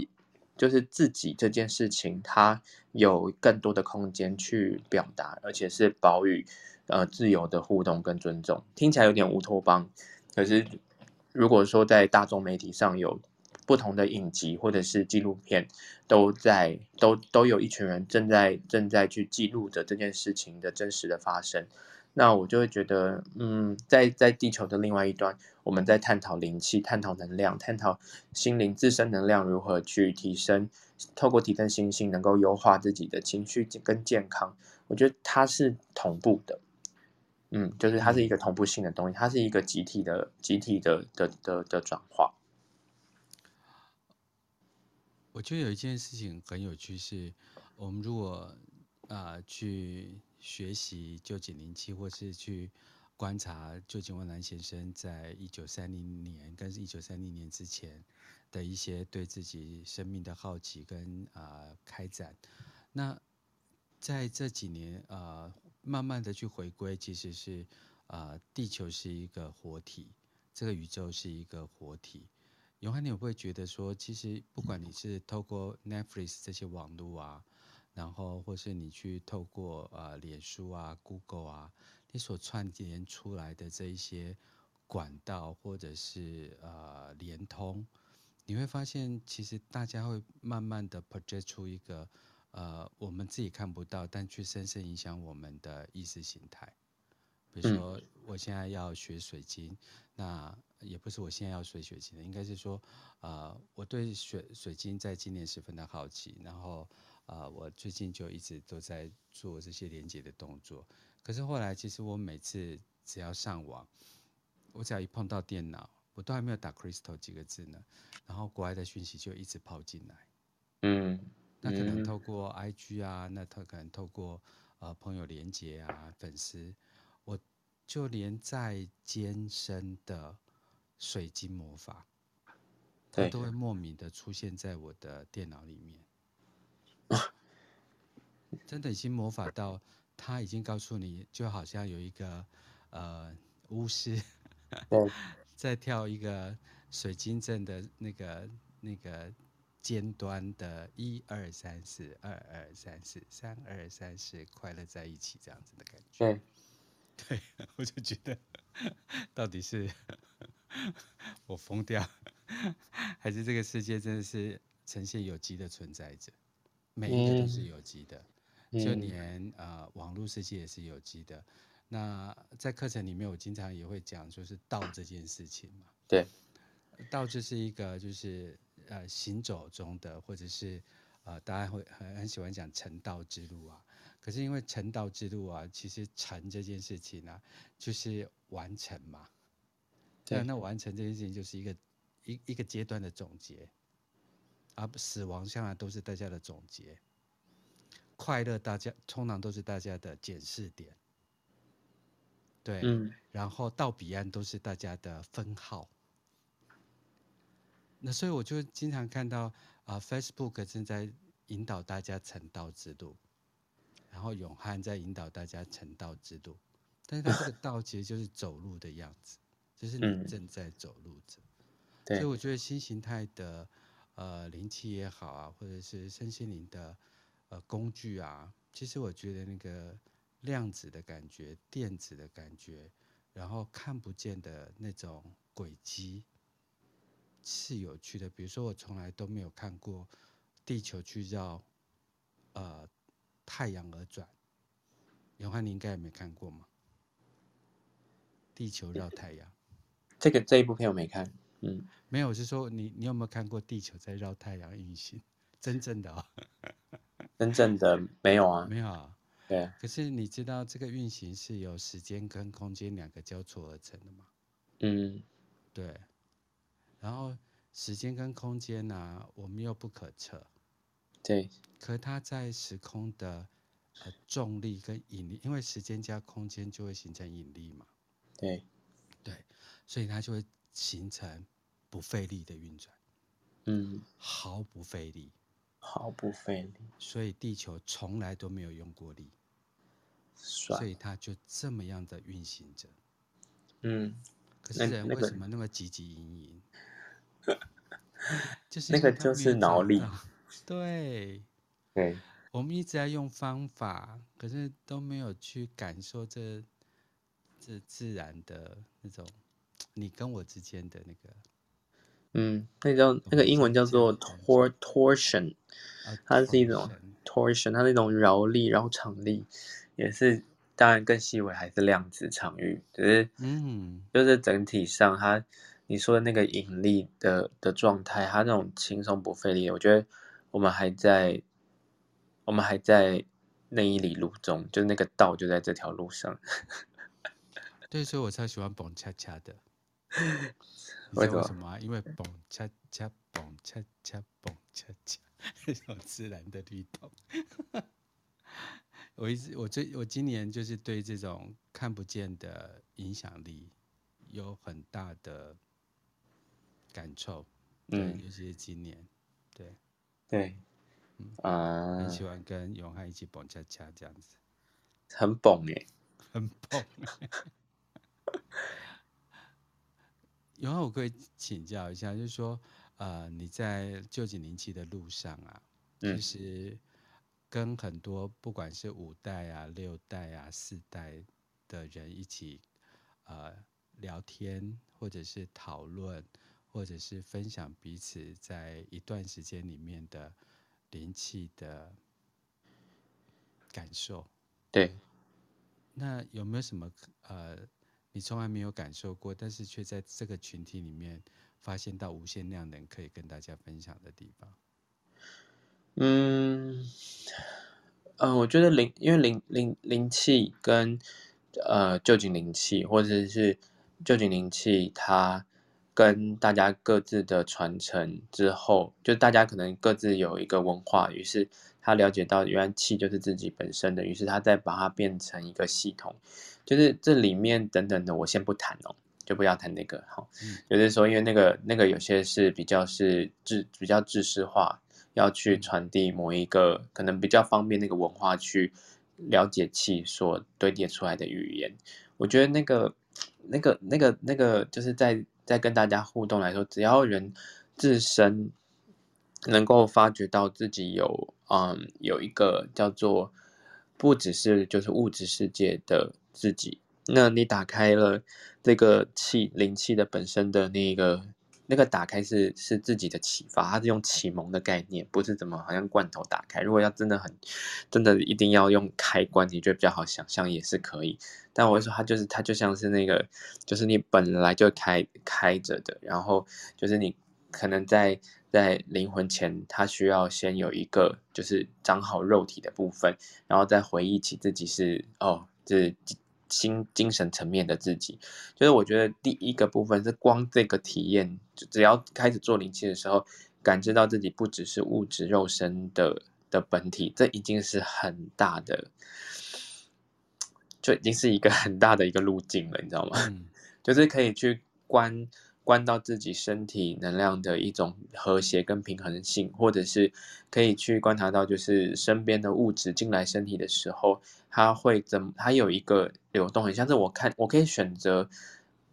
就是自己这件事情，他有更多的空间去表达，而且是保与呃自由的互动跟尊重。听起来有点乌托邦，可是如果说在大众媒体上有不同的影集或者是纪录片，都在都都有一群人正在正在去记录着这件事情的真实的发生。那我就会觉得，嗯，在在地球的另外一端，我们在探讨灵气、探讨能量、探讨心灵自身能量如何去提升，透过提升心性，能够优化自己的情绪跟健康。我觉得它是同步的，嗯，就是它是一个同步性的东西，它是一个集体的、集体的的的的转化。我觉得有一件事情很有趣，是我们如果啊、呃、去学习旧井灵气，或是去观察旧井万岚先生在一九三零年跟一九三零年之前的一些对自己生命的好奇跟啊、开展，那在这几年啊。呃慢慢的去回归，其实是，啊、地球是一个活体，这个宇宙是一个活体。永汉，你会不会觉得说，其实不管你是透过 Netflix 这些网络啊，然后或是你去透过啊、呃、脸书啊、Google 啊，你所串联出来的这一些管道或者是呃连通，你会发现，其实大家会慢慢的 project 出一个。呃，我们自己看不到，但却深深影响我们的意识形态。比如说，我现在要学水晶，那也不是我现在要学水晶的，应该是说，呃，我对水水晶在今年十分的好奇，然后，呃，我最近就一直都在做这些连接的动作。可是后来，其实我每次只要上网，我只要一碰到电脑，我都还没有打 “crystal” 几个字呢，然后国外的讯息就一直跑进来，嗯。那可能透过 IG 啊，那他可能透过呃朋友连接啊，粉丝，我就连在艰深的水晶魔法，它都会莫名的出现在我的电脑里面。真的已经魔法到，他已经告诉你，就好像有一个呃巫师 在跳一个水晶阵的那个那个。尖端的一二三四，二二三四，三二三四，快乐在一起这样子的感觉。对，对，我就觉得，到底是我疯掉，还是这个世界真的是呈现有机的存在着？每一个都是有机的，嗯、就连呃网络世界也是有机的。那在课程里面，我经常也会讲，就是道这件事情嘛。对，道就是一个就是。呃，行走中的，或者是呃，大家会很很喜欢讲成道之路啊。可是因为成道之路啊，其实成这件事情呢、啊，就是完成嘛。对，那完成这件事情就是一个一一个阶段的总结，而死亡向来都是大家的总结，快乐大家通常都是大家的检视点。对，嗯，然后到彼岸都是大家的分号。那所以我就经常看到啊、呃，Facebook 正在引导大家成道之路，然后永汉在引导大家成道之路，但是他这个 道其实就是走路的样子，就是你正在走路着。所以我觉得新形态的呃灵气也好啊，或者是身心灵的呃工具啊，其实我觉得那个量子的感觉、电子的感觉，然后看不见的那种轨迹。是有趣的，比如说我从来都没有看过地球去绕呃太阳而转，永汉你应该也没看过吗？地球绕太阳，这个这一部片我没看，嗯，没有，我是说你你有没有看过地球在绕太阳运行？真正的哦，真正的没有啊，没有啊，对。可是你知道这个运行是由时间跟空间两个交错而成的吗？嗯，对。然后时间跟空间呢、啊，我们又不可测，对。可它在时空的呃重力跟引力，因为时间加空间就会形成引力嘛，对，对，所以它就会形成不费力的运转，嗯，毫不费力，毫不费力，所以地球从来都没有用过力，所以它就这么样的运行着，嗯，可是人为什么那么汲汲营营？就是那个就是脑力，对，对，我们一直在用方法，可是都没有去感受这这自然的那种你跟我之间的那个，嗯，那叫那个英文叫做 tor torsion，它是一种 torsion，它是一种饶力，然后场力也是，当然更细微还是量子场域，只是嗯，就是整体上它。你说的那个引力的的状态，它那种轻松不费力，我觉得我们还在，我们还在那一里路中，就是那个道就在这条路上。对，所以我超喜欢蹦恰恰的。你知道为什么啊？因为蹦恰恰蹦恰恰蹦恰恰，那种自然的律动。我一直我最我今年就是对这种看不见的影响力有很大的感受。嗯，尤其是今年，对对，嗯啊，很喜欢跟永汉一起蹦恰恰这样子，很蹦耶，很蹦。永汉，我可以请教一下，就是说，呃，你在旧景灵气的路上啊，嗯、其实跟很多不管是五代啊、六代啊、四代的人一起，呃，聊天，或者是讨论，或者是分享彼此在一段时间里面的灵气的感受。对，那有没有什么呃？你从来没有感受过，但是却在这个群体里面发现到无限量能可以跟大家分享的地方。嗯，呃，我觉得灵，因为灵灵灵气跟呃旧井灵气，或者是旧井灵气，它跟大家各自的传承之后，就大家可能各自有一个文化，于是他了解到原来气就是自己本身的，于是他再把它变成一个系统。就是这里面等等的，我先不谈哦，就不要谈那个好。嗯、就是说，因为那个那个有些是比较是知比较知识化，要去传递某一个可能比较方便那个文化去了解气所堆叠出来的语言。我觉得那个那个那个那个就是在在跟大家互动来说，只要人自身能够发觉到自己有嗯有一个叫做不只是就是物质世界的。自己，那你打开了这个气灵气的本身的那个那个打开是是自己的启发，它是用启蒙的概念，不是怎么好像罐头打开。如果要真的很真的一定要用开关，你觉得比较好想象也是可以。但我会说它就是它就像是那个，就是你本来就开开着的，然后就是你可能在在灵魂前，他需要先有一个就是长好肉体的部分，然后再回忆起自己是哦，就是。心精神层面的自己，就是我觉得第一个部分是光这个体验，就只要开始做灵气的时候，感知到自己不只是物质肉身的的本体，这已经是很大的，就已经是一个很大的一个路径了，你知道吗？嗯、就是可以去观。观到自己身体能量的一种和谐跟平衡性，或者是可以去观察到，就是身边的物质进来身体的时候，它会怎？它有一个流动，很像是我看，我可以选择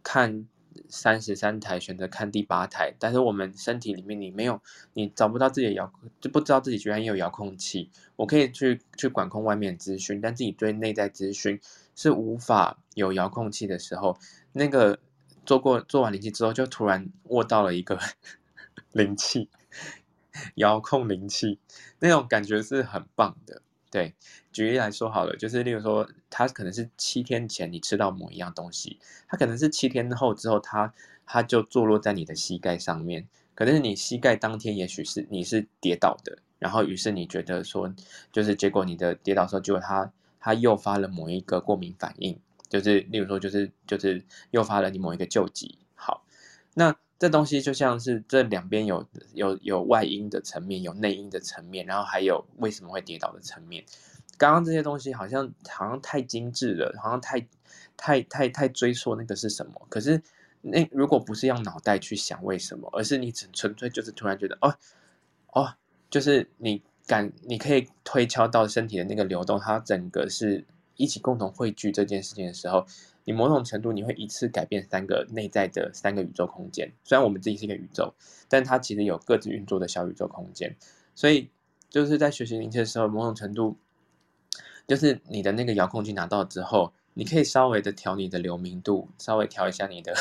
看三十三台，选择看第八台，但是我们身体里面你没有，你找不到自己的遥控，就不知道自己居然有遥控器。我可以去去管控外面资讯，但自己对内在资讯是无法有遥控器的时候，那个。做过做完灵气之后，就突然握到了一个 灵气 遥控灵气，那种感觉是很棒的。对，举例来说好了，就是例如说，它可能是七天前你吃到某一样东西，它可能是七天后之后，它它就坐落在你的膝盖上面。可能是你膝盖当天，也许是你是跌倒的，然后于是你觉得说，就是结果你的跌倒的时候，结果它它诱发了某一个过敏反应。就是，例如说，就是就是诱发了你某一个旧疾。好，那这东西就像是这两边有有有外因的层面，有内因的层面，然后还有为什么会跌倒的层面。刚刚这些东西好像好像太精致了，好像太太太太追溯那个是什么。可是那如果不是用脑袋去想为什么，而是你纯纯粹就是突然觉得哦哦，就是你感你可以推敲到身体的那个流动，它整个是。一起共同汇聚这件事情的时候，你某种程度你会一次改变三个内在的三个宇宙空间。虽然我们自己是一个宇宙，但它其实有各自运作的小宇宙空间。所以就是在学习灵气的时候，某种程度就是你的那个遥控器拿到之后，你可以稍微的调你的流明度，稍微调一下你的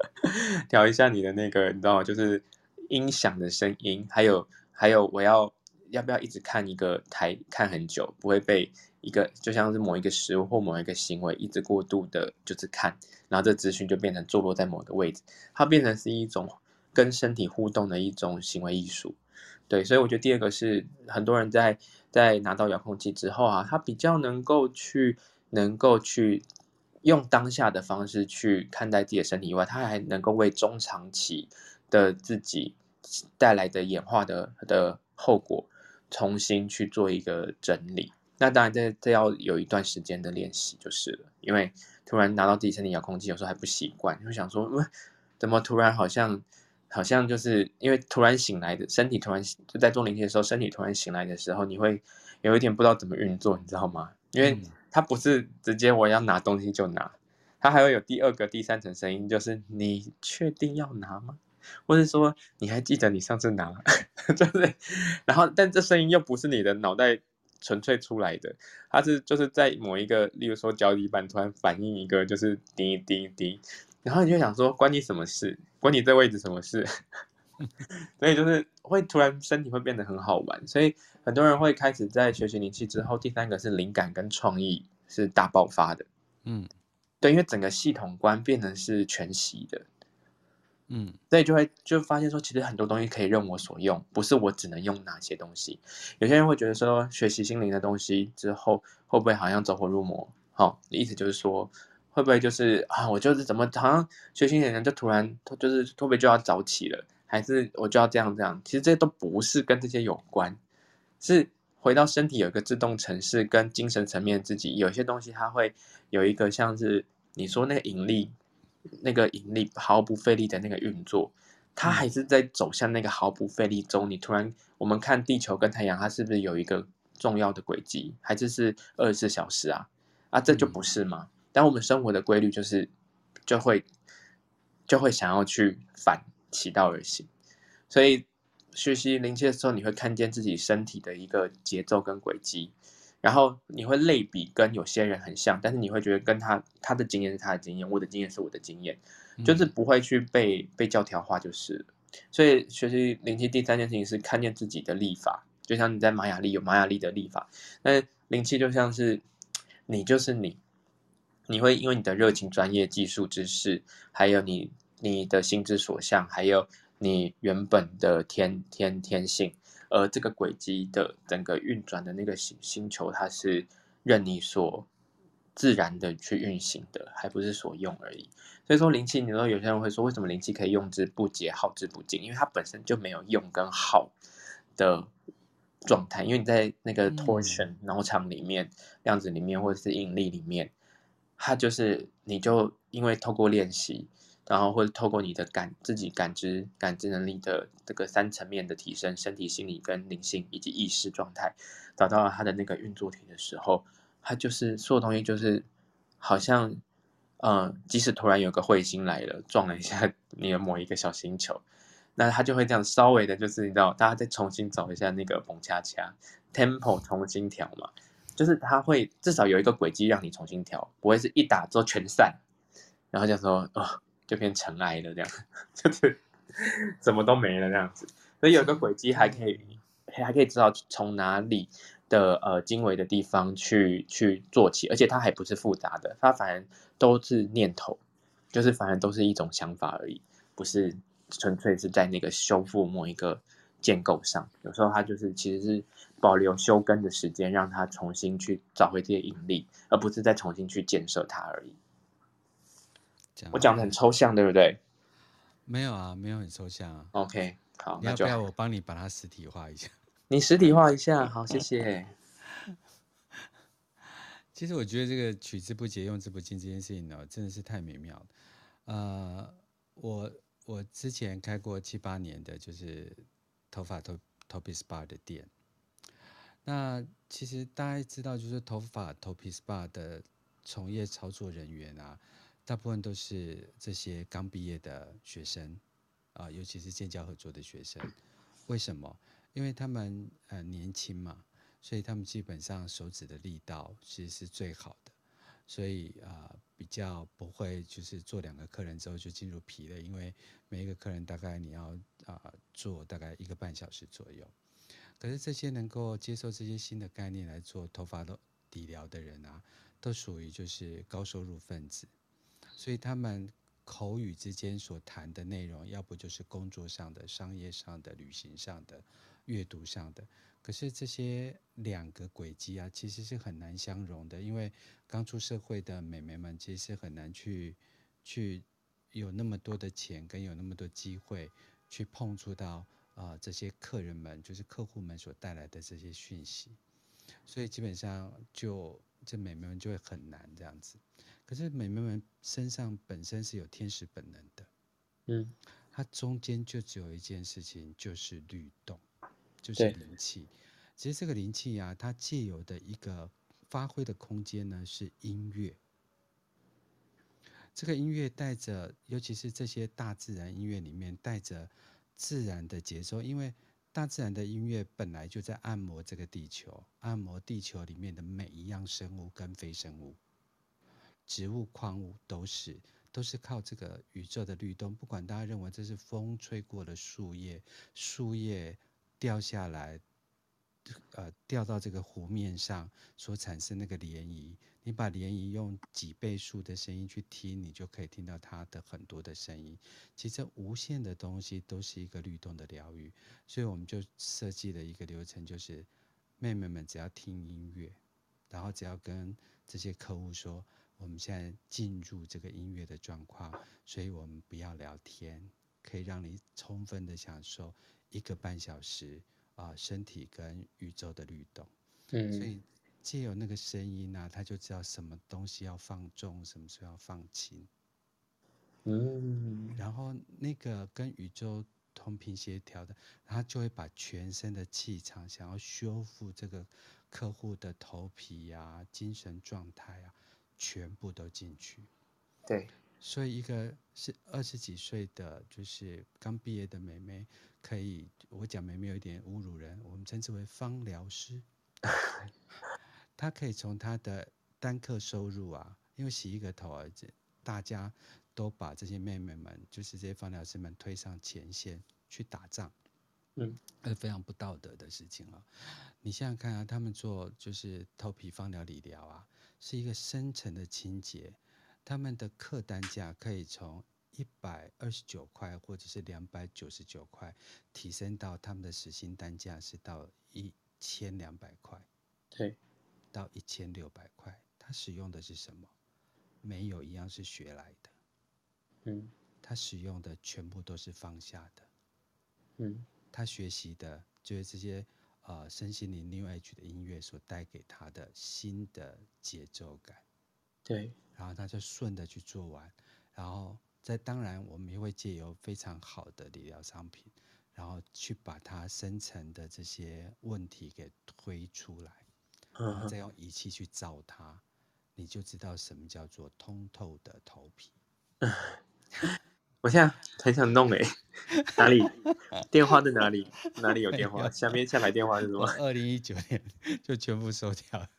调一下你的那个，你知道吗？就是音响的声音，还有还有我要要不要一直看一个台看很久，不会被。一个就像是某一个食物或某一个行为，一直过度的，就是看，然后这资讯就变成坐落在某个位置，它变成是一种跟身体互动的一种行为艺术。对，所以我觉得第二个是很多人在在拿到遥控器之后啊，他比较能够去能够去用当下的方式去看待自己的身体以外，他还能够为中长期的自己带来的演化的的后果重新去做一个整理。那当然这，这这要有一段时间的练习就是了。因为突然拿到自己身体遥控器，有时候还不习惯，就想说，嗯，怎么突然好像好像就是因为突然醒来的身体，突然就在做灵气的时候，身体突然醒来的时候，你会有一点不知道怎么运作，你知道吗？因为它不是直接我要拿东西就拿，它还会有第二个、第三层声音，就是你确定要拿吗？或者说你还记得你上次拿，对不对？然后但这声音又不是你的脑袋纯粹出来的，它是就是在某一个，例如说脚底板突然反应一个，就是滴滴滴，然后你就想说关你什么事？关你这位置什么事？所以就是会突然身体会变得很好玩，所以很多人会开始在学习灵气之后，第三个是灵感跟创意是大爆发的。嗯，对，因为整个系统观变成是全息的。嗯，所以就会就发现说，其实很多东西可以任我所用，不是我只能用哪些东西。有些人会觉得说，学习心灵的东西之后，会不会好像走火入魔？好、哦，意思就是说，会不会就是啊，我就是怎么好像学心灵的人就突然就是会不会就要早起了，还是我就要这样这样？其实这些都不是跟这些有关，是回到身体有一个自动程式，跟精神层面自己有些东西，它会有一个像是你说那个引力。那个引力毫不费力的那个运作，它还是在走向那个毫不费力中。你突然，我们看地球跟太阳，它是不是有一个重要的轨迹？还是是二十四小时啊？啊，这就不是吗？但我们生活的规律就是，就会就会想要去反其道而行。所以学习灵气的时候，你会看见自己身体的一个节奏跟轨迹。然后你会类比跟有些人很像，但是你会觉得跟他他的经验是他的经验，我的经验是我的经验，就是不会去被被教条化就是。所以学习灵气第三件事情是看见自己的历法，就像你在玛雅历有玛雅历的历法，那灵气就像是你就是你，你会因为你的热情、专业、技术、知识，还有你你的心之所向，还有你原本的天天天性。而这个轨迹的整个运转的那个星星球，它是任你所自然的去运行的，还不是所用而已。所以说灵气，你说有些人会说，为什么灵气可以用之不竭，耗之不尽？因为它本身就没有用跟耗的状态。因为你在那个 torsion 脑场里面、量子里面或者是引力里面，它就是你就因为透过练习。然后会透过你的感自己感知感知能力的这个三层面的提升，身体、心理跟灵性以及意识状态，找到了它的那个运作体的时候，它就是所有东西就是好像，嗯，即使突然有个彗星来了，撞了一下 你的某一个小星球，那它就会这样稍微的，就是你知道，大家再重新找一下那个蹦恰恰 tempo 重新调嘛，就是它会至少有一个轨迹让你重新调，不会是一打之后全散，然后就说哦。就变尘埃了，这样 就是什么都没了这样子。所以有个轨迹还可以，还可以知道从哪里的呃经纬的地方去去做起，而且它还不是复杂的，它反而都是念头，就是反而都是一种想法而已，不是纯粹是在那个修复某一个建构上。有时候它就是其实是保留修根的时间，让它重新去找回这些引力，而不是再重新去建设它而已。我讲的很抽象，对不对？没有啊，没有很抽象啊。OK，好，你要不要我帮你把它实体化一下？你实体化一下，好，谢谢。其实我觉得这个取之不竭，用之不尽这件事情呢，真的是太美妙了。呃，我我之前开过七八年的就是头发头头皮 SPA 的店。那其实大家知道，就是头发头皮 SPA 的从业操作人员啊。大部分都是这些刚毕业的学生，啊，尤其是建教合作的学生。为什么？因为他们呃年轻嘛，所以他们基本上手指的力道其实是最好的，所以啊比较不会就是做两个客人之后就进入疲累，因为每一个客人大概你要啊做大概一个半小时左右。可是这些能够接受这些新的概念来做头发的理疗的人啊，都属于就是高收入分子。所以他们口语之间所谈的内容，要不就是工作上的、商业上的、旅行上的，阅读上的。可是这些两个轨迹啊，其实是很难相容的，因为刚出社会的美眉们其实是很难去去有那么多的钱跟有那么多机会去碰触到啊、这些客人们，就是客户们所带来的这些讯息，所以基本上就这美眉们就会很难这样子。可是美眉们身上本身是有天使本能的，嗯，它中间就只有一件事情，就是律动。就是灵气，其实这个灵气啊，它借由的一个发挥的空间呢，是音乐。这个音乐带着，尤其是这些大自然音乐里面带着自然的节奏，因为大自然的音乐本来就在按摩这个地球，按摩地球里面的每一样生物跟非生物，植物、矿物都是都是靠这个宇宙的律动。不管大家认为这是风吹过的树叶，树叶。掉下来，呃，掉到这个湖面上所产生那个涟漪，你把涟漪用几倍数的声音去听，你就可以听到它的很多的声音。其实无限的东西都是一个律动的疗愈，所以我们就设计了一个流程，就是妹妹们只要听音乐，然后只要跟这些客户说，我们现在进入这个音乐的状况，所以我们不要聊天，可以让你充分的享受。一个半小时啊，身体跟宇宙的律动，嗯，所以借由那个声音呢、啊，他就知道什么东西要放重，什么时候要放轻，嗯，然后那个跟宇宙同频协调的，他就会把全身的气场，想要修复这个客户的头皮呀、啊、精神状态啊，全部都进去，对。所以，一个是二十几岁的，就是刚毕业的妹妹，可以我讲妹妹有一点侮辱人，我们称之为芳疗师。她可以从她的单课收入啊，因为洗一个头啊，大家都把这些妹妹们，就是这些芳疗师们推上前线去打仗，嗯，是非常不道德的事情啊。你想想看啊，他们做就是头皮芳疗理疗啊，是一个深层的清洁。他们的客单价可以从一百二十九块或者是两百九十九块，提升到他们的时薪单价是到一千两百块，对，到一千六百块。他使用的是什么？没有一样是学来的，嗯，他使用的全部都是放下的，嗯，他学习的就是这些呃身心灵 New Age 的音乐所带给他的新的节奏感，对。然后他就顺着去做完，然后再当然我们也会借由非常好的理疗商品，然后去把它深层的这些问题给推出来，然后再用仪器去照它，你就知道什么叫做通透的头皮。我现在很想弄诶，哪里？电话在哪里？哪里有电话？下面下排电话是什么？二零一九年就全部收掉了。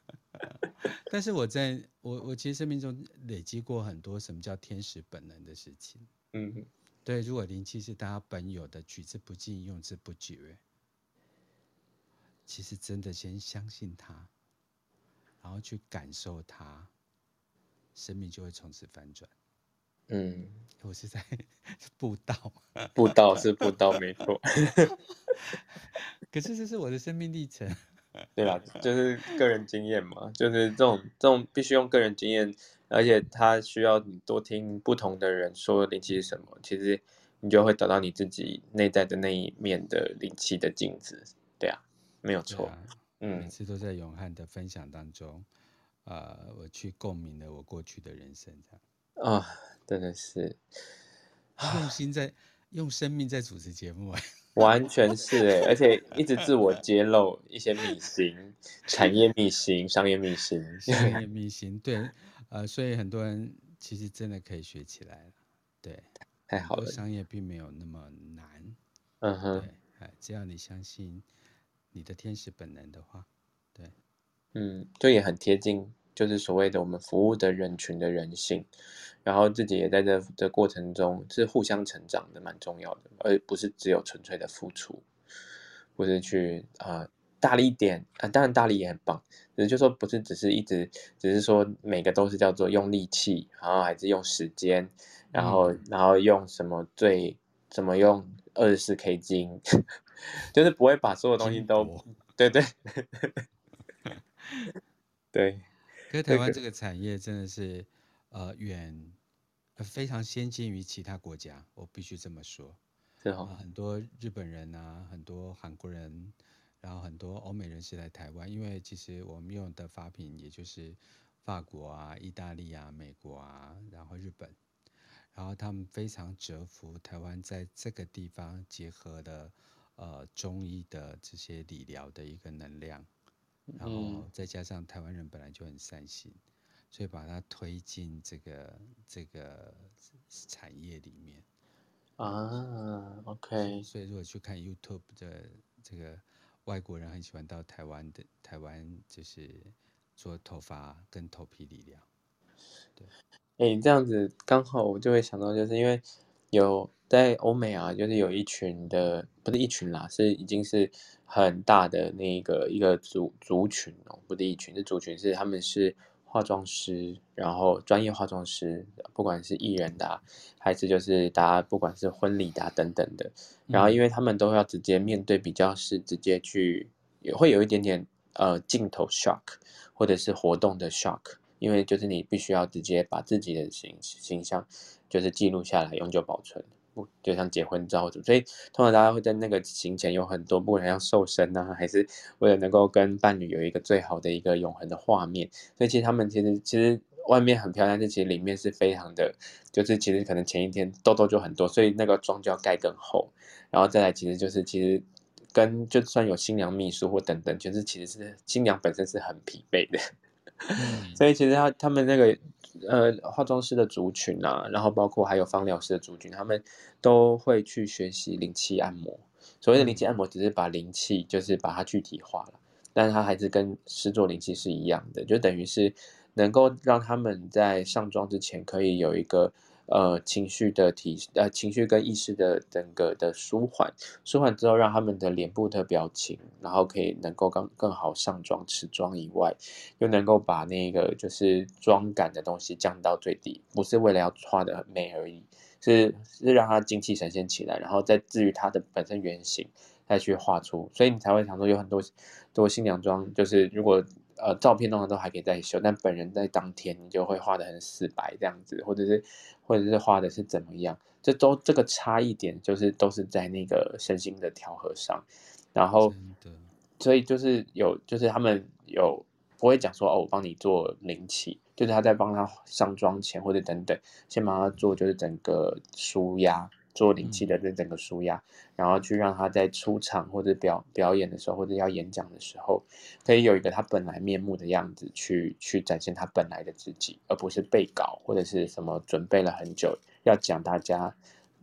但是我在我我其实生命中累积过很多什么叫天使本能的事情，嗯，对，如果灵气是大家本有的，取之不尽，用之不绝，其实真的先相信它，然后去感受它，生命就会从此反转。嗯，我是在布道，布道是布道没错，可是这是我的生命历程。对啦，就是个人经验嘛，就是这种这种必须用个人经验，而且他需要你多听不同的人说灵气是什么，其实你就会找到你自己内在的那一面的灵气的镜子。对啊，没有错。啊、嗯，每次都在永汉的分享当中，啊、呃，我去共鸣了我过去的人生，这样啊、哦，真的是 用心在用生命在主持节目啊。完全是哎，而且一直自我揭露一些秘辛、产业秘辛、商业秘辛、商业 秘辛。对，呃，所以很多人其实真的可以学起来了。对，太好了。商业并没有那么难。嗯哼。对，只要你相信你的天使本能的话，对。嗯，就也很贴近。就是所谓的我们服务的人群的人性，然后自己也在这这过程中是互相成长的，蛮重要的，而不是只有纯粹的付出，不是去啊、呃、大力一点啊、呃，当然大力也很棒，只是就说不是只是一直，只是说每个都是叫做用力气，然后还是用时间，然后、嗯、然后用什么最怎么用二十四 K 金，就是不会把所有东西都，对对。对。可是台湾这个产业真的是呃远非常先进于其他国家，我必须这么说。呃，很多日本人啊，很多韩国人，然后很多欧美人士来台湾，因为其实我们用的发品也就是法国啊、意大利啊、美国啊，然后日本。然后他们非常折服台湾在这个地方结合的呃中医的这些理疗的一个能量，然后再加上台湾人本来就很善心，所以把它推进这个这个产业里面啊。OK，所以如果去看 YouTube 的这个外国人很喜欢到台湾的台湾就是做头发跟头皮理疗，对。哎、欸，这样子刚好我就会想到，就是因为有在欧美啊，就是有一群的，不是一群啦，是已经是很大的那个一个族族群哦，不是一群，是族群，是他们是化妆师，然后专业化妆师，不管是艺人的、啊，还是就是大家不管是婚礼的、啊、等等的，然后因为他们都要直接面对，比较是直接去，也会有一点点呃镜头 shock，或者是活动的 shock。因为就是你必须要直接把自己的形形象就是记录下来，永久保存，不就像结婚照，所以通常大家会在那个行前有很多，不管要瘦身啊，还是为了能够跟伴侣有一个最好的一个永恒的画面，所以其实他们其实其实外面很漂亮，但其实里面是非常的，就是其实可能前一天痘痘就很多，所以那个妆就要盖更厚，然后再来其实就是其实跟就算有新娘秘书或等等，就是其实是新娘本身是很疲惫的。所以其实他他们那个呃化妆师的族群啊，然后包括还有芳疗师的族群，他们都会去学习灵气按摩。所谓的灵气按摩，只是把灵气就是把它具体化了，但是它还是跟师作灵气是一样的，就等于是能够让他们在上妆之前可以有一个。呃，情绪的体呃，情绪跟意识的整个的舒缓，舒缓之后，让他们的脸部的表情，然后可以能够更更好上妆持妆以外，又能够把那个就是妆感的东西降到最低，不是为了要画得很美而已，是是让它精气神先起来，然后再至于它的本身原型再去画出，所以你才会想说有很多多新娘妆，就是如果。呃，照片通常都还可以再修，但本人在当天你就会画得很死白这样子，或者是或者是画的是怎么样，这都这个差异点就是都是在那个身心的调和上，然后，所以就是有就是他们有不会讲说哦，我帮你做灵气，就是他在帮他上妆前或者等等，先帮他做就是整个舒压。做灵气的这整个舒压，然后去让他在出场或者表表演的时候，或者要演讲的时候，可以有一个他本来面目的样子去去展现他本来的自己，而不是背稿或者是什么准备了很久要讲大家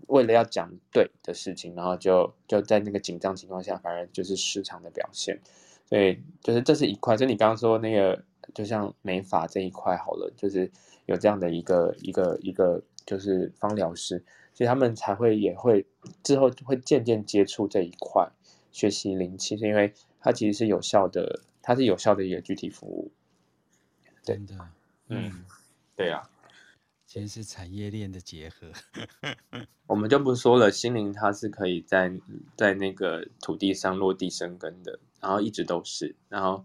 为了要讲对的事情，然后就就在那个紧张情况下，反而就是失常的表现。所以就是这是一块，就你刚刚说那个，就像美发这一块好了，就是有这样的一个一个一个就是芳疗师。所以他们才会也会之后会渐渐接触这一块，学习灵气，是因为它其实是有效的，它是有效的一个具体服务。真的，嗯，对啊，其实是产业链的结合。我们就不说了，心灵它是可以在在那个土地上落地生根的，然后一直都是，然后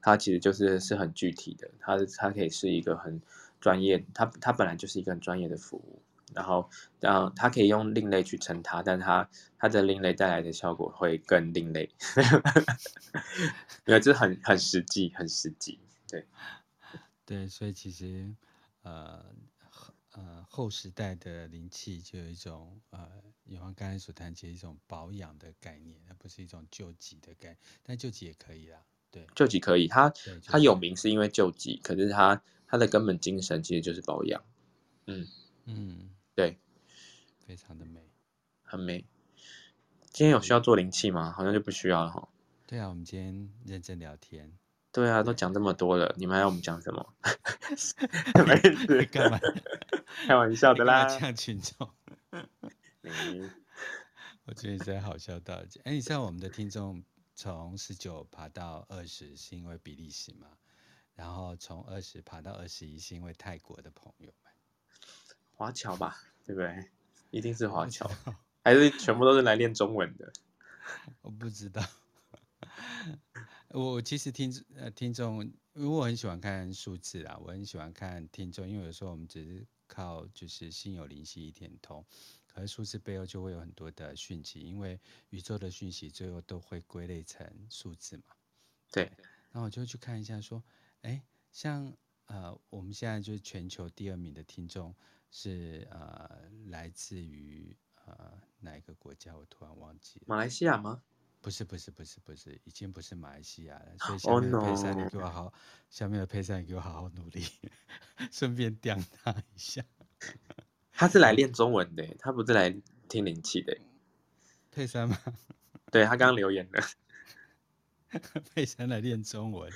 它其实就是是很具体的，它它可以是一个很专业，它它本来就是一个很专业的服务。然后，然后他可以用另类去称它，但他他的另类带来的效果会更另类，没有，这很很实际，很实际，对，对，所以其实，呃，呃，后时代的灵气就有一种，呃，永安刚才所谈及一种保养的概念，而不是一种救急的概念，但救急也可以啊，对，救急可以，它它有名是因为救急，可是它它的根本精神其实就是保养，嗯。嗯。对，非常的美，很美。今天有需要做灵气吗？好像就不需要了哈。对啊，我们今天认真聊天。对啊，都讲这么多了，你们还要我们讲什么？没事，干嘛？开玩笑的啦。这样群众。我觉得实在好笑到，哎，你知道我们的听众从十九爬到二十是因为比利时嘛？然后从二十爬到二十一是因为泰国的朋友们。华侨吧，对不对？一定是华侨。还是全部都是来练中文的？我不知道。我其实听呃听众，因为我很喜欢看数字啊，我很喜欢看听众，因为有时候我们只是靠就是心有灵犀一点通，可是数字背后就会有很多的讯息，因为宇宙的讯息最后都会归类成数字嘛。对，然后我就去看一下，说，哎，像呃我们现在就是全球第二名的听众是呃来自于呃哪一个国家？我突然忘记了。马来西亚吗？不是不是不是不是，已经不是马来西亚了。所以下面的配赛你给我好，oh. 下面的配赛你给我好好努力，顺便吊他一下。他是来练中文的，他不是来听灵气的。佩珊吗？对，他刚刚留言了。佩珊来练中文，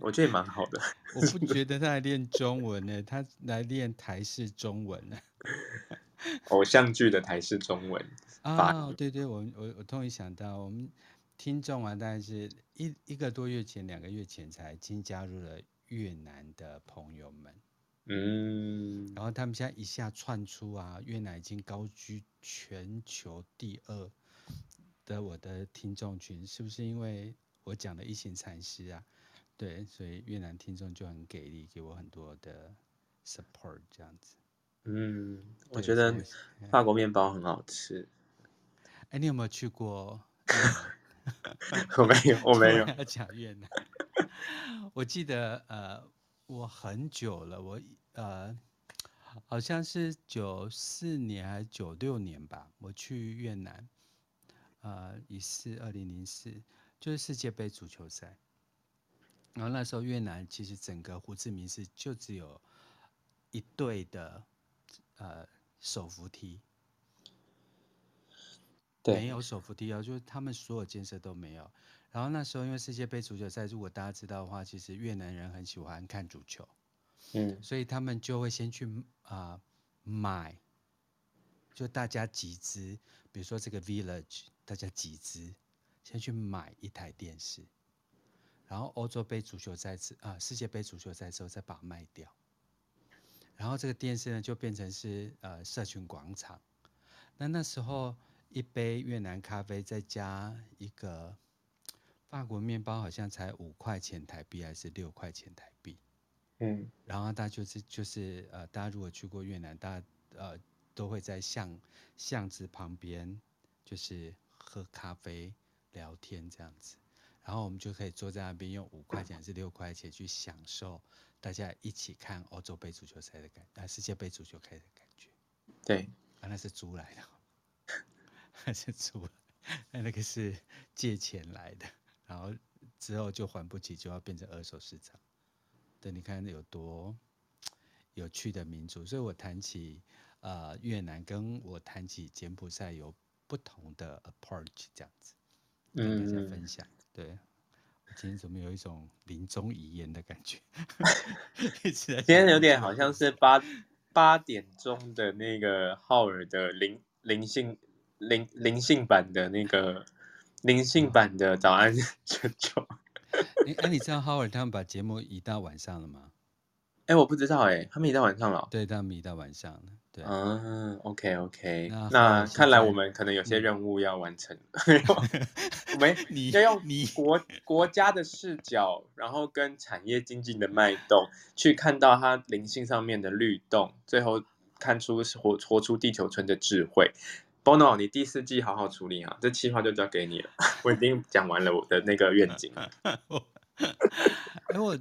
我觉得蛮好的。我不觉得他来练中文呢，他来练台式中文呢。偶像剧的台式中文啊、哦，对对，我我我突然想到，我们听众啊，大概是一一个多月前、两个月前才新加入了越南的朋友们，嗯，然后他们现在一下窜出啊，越南已经高居全球第二的我的听众群，是不是因为我讲的一行禅师啊？对，所以越南听众就很给力，给我很多的 support 这样子。嗯，我觉得法国面包很好吃。哎，你有没有去过？我没有，我没有。要讲越南。我记得呃，我很久了，我呃，好像是九四年还是九六年吧，我去越南。呃，一四二零零四就是世界杯足球赛。然后那时候越南其实整个胡志明市就只有一对的。呃，手扶梯，没有手扶梯哦，就是他们所有建设都没有。然后那时候因为世界杯足球赛，如果大家知道的话，其实越南人很喜欢看足球，嗯，所以他们就会先去啊、呃、买，就大家集资，比如说这个 village，大家集资，先去买一台电视，然后欧洲杯足球赛之啊世界杯足球赛之后再把它卖掉。然后这个电视呢，就变成是呃社群广场。那那时候一杯越南咖啡再加一个法国面包，好像才五块钱台币还是六块钱台币。嗯。然后大家就是就是呃，大家如果去过越南，大家呃都会在巷巷子旁边就是喝咖啡聊天这样子。然后我们就可以坐在那边，用五块钱还是六块钱去享受大家一起看欧洲杯足球赛的感觉，啊，世界杯足球赛的感觉。对，啊，那是租来的，那 是租，那那个是借钱来的，然后之后就还不起，就要变成二手市场。对，你看有多有趣的民族。所以我谈起呃越南，跟我谈起柬埔寨有不同的 approach，这样子跟大家分享。嗯对，我今天怎么有一种临终遗言的感觉？今天有点好像是八八点钟的那个浩尔的灵灵性灵灵性版的那个灵性版的早安晨钟。哎哎，你知道浩尔他们把节目移到晚上了吗？哎，我不知道哎，他们移到晚上了。对，他们移到晚上了。对嗯，OK OK，那，那看来我们可能有些任务要完成。我们 你要用你国 国家的视角，然后跟产业经济的脉动，去看到它灵性上面的律动，最后看出活活出地球村的智慧。Bono，你第四季好好处理啊，这计划就交给你了。我已经讲完了我的那个愿景。哎，我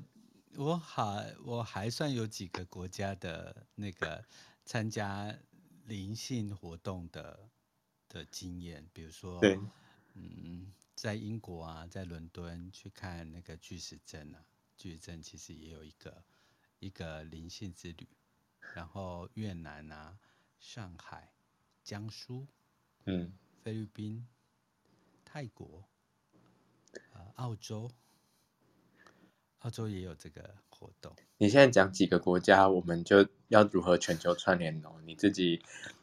我还我还算有几个国家的那个。参加灵性活动的的经验，比如说，对，嗯，在英国啊，在伦敦去看那个巨石阵啊，巨石阵其实也有一个一个灵性之旅。然后越南啊，上海、江苏，嗯，菲律宾、泰国，呃，澳洲，澳洲也有这个活动。你现在讲几个国家，我们就要如何全球串联哦？你自己，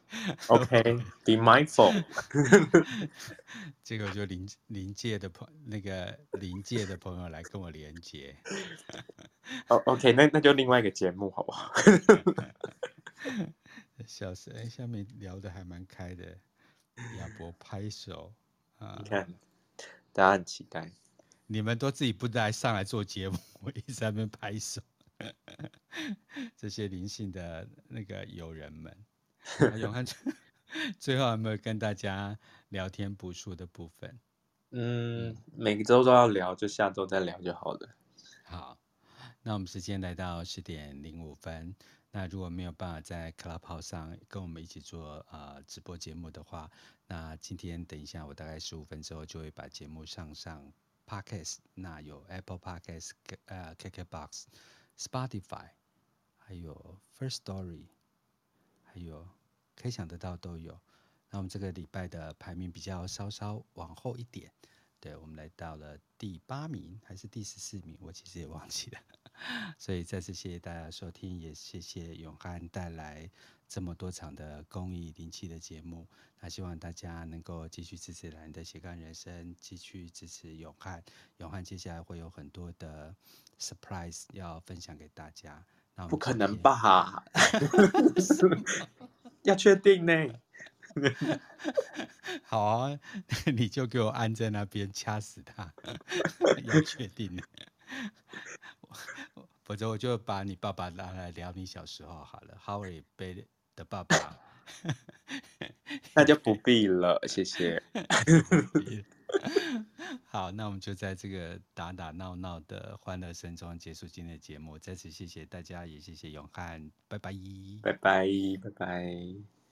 OK，Be mindful。这个就临临界的朋那个临界的朋友来跟我连接。哦，OK，那那就另外一个节目好不好？笑死！哎，下面聊的还蛮开的，亚伯拍手啊！你看，大家很期待。你们都自己不来上来做节目，我一直在那边拍手。这些灵性的那个友人们，永汉 最后有没有跟大家聊天补述的部分？嗯，每个周都要聊，就下周再聊就好了。好，那我们时间来到十点零五分。那如果没有办法在 Clubhouse 上跟我们一起做呃直播节目的话，那今天等一下我大概十五分之后就会把节目上上 Podcast。那有 Apple Podcast、呃 KKBox、Spotify，还有 First Story，还有可以想得到都有。那我们这个礼拜的排名比较稍稍往后一点，对，我们来到了第八名还是第十四名，我其实也忘记了。所以再次谢谢大家收听，也谢谢永汉带来这么多场的公益灵气的节目。那希望大家能够继续支持蓝的斜杠人生，继续支持永汉。永汉接下来会有很多的 surprise 要分享给大家。那不可能吧？要确定呢？好啊，你就给我按在那边掐死他，要确定呢，否则我就把你爸爸拿来聊你小时候好了。Howard 贝的爸爸，那就不必了，谢谢。好，那我们就在这个打打闹闹的欢乐声中结束今天的节目。再次谢谢大家，也谢谢永汉，拜拜，拜拜，拜拜。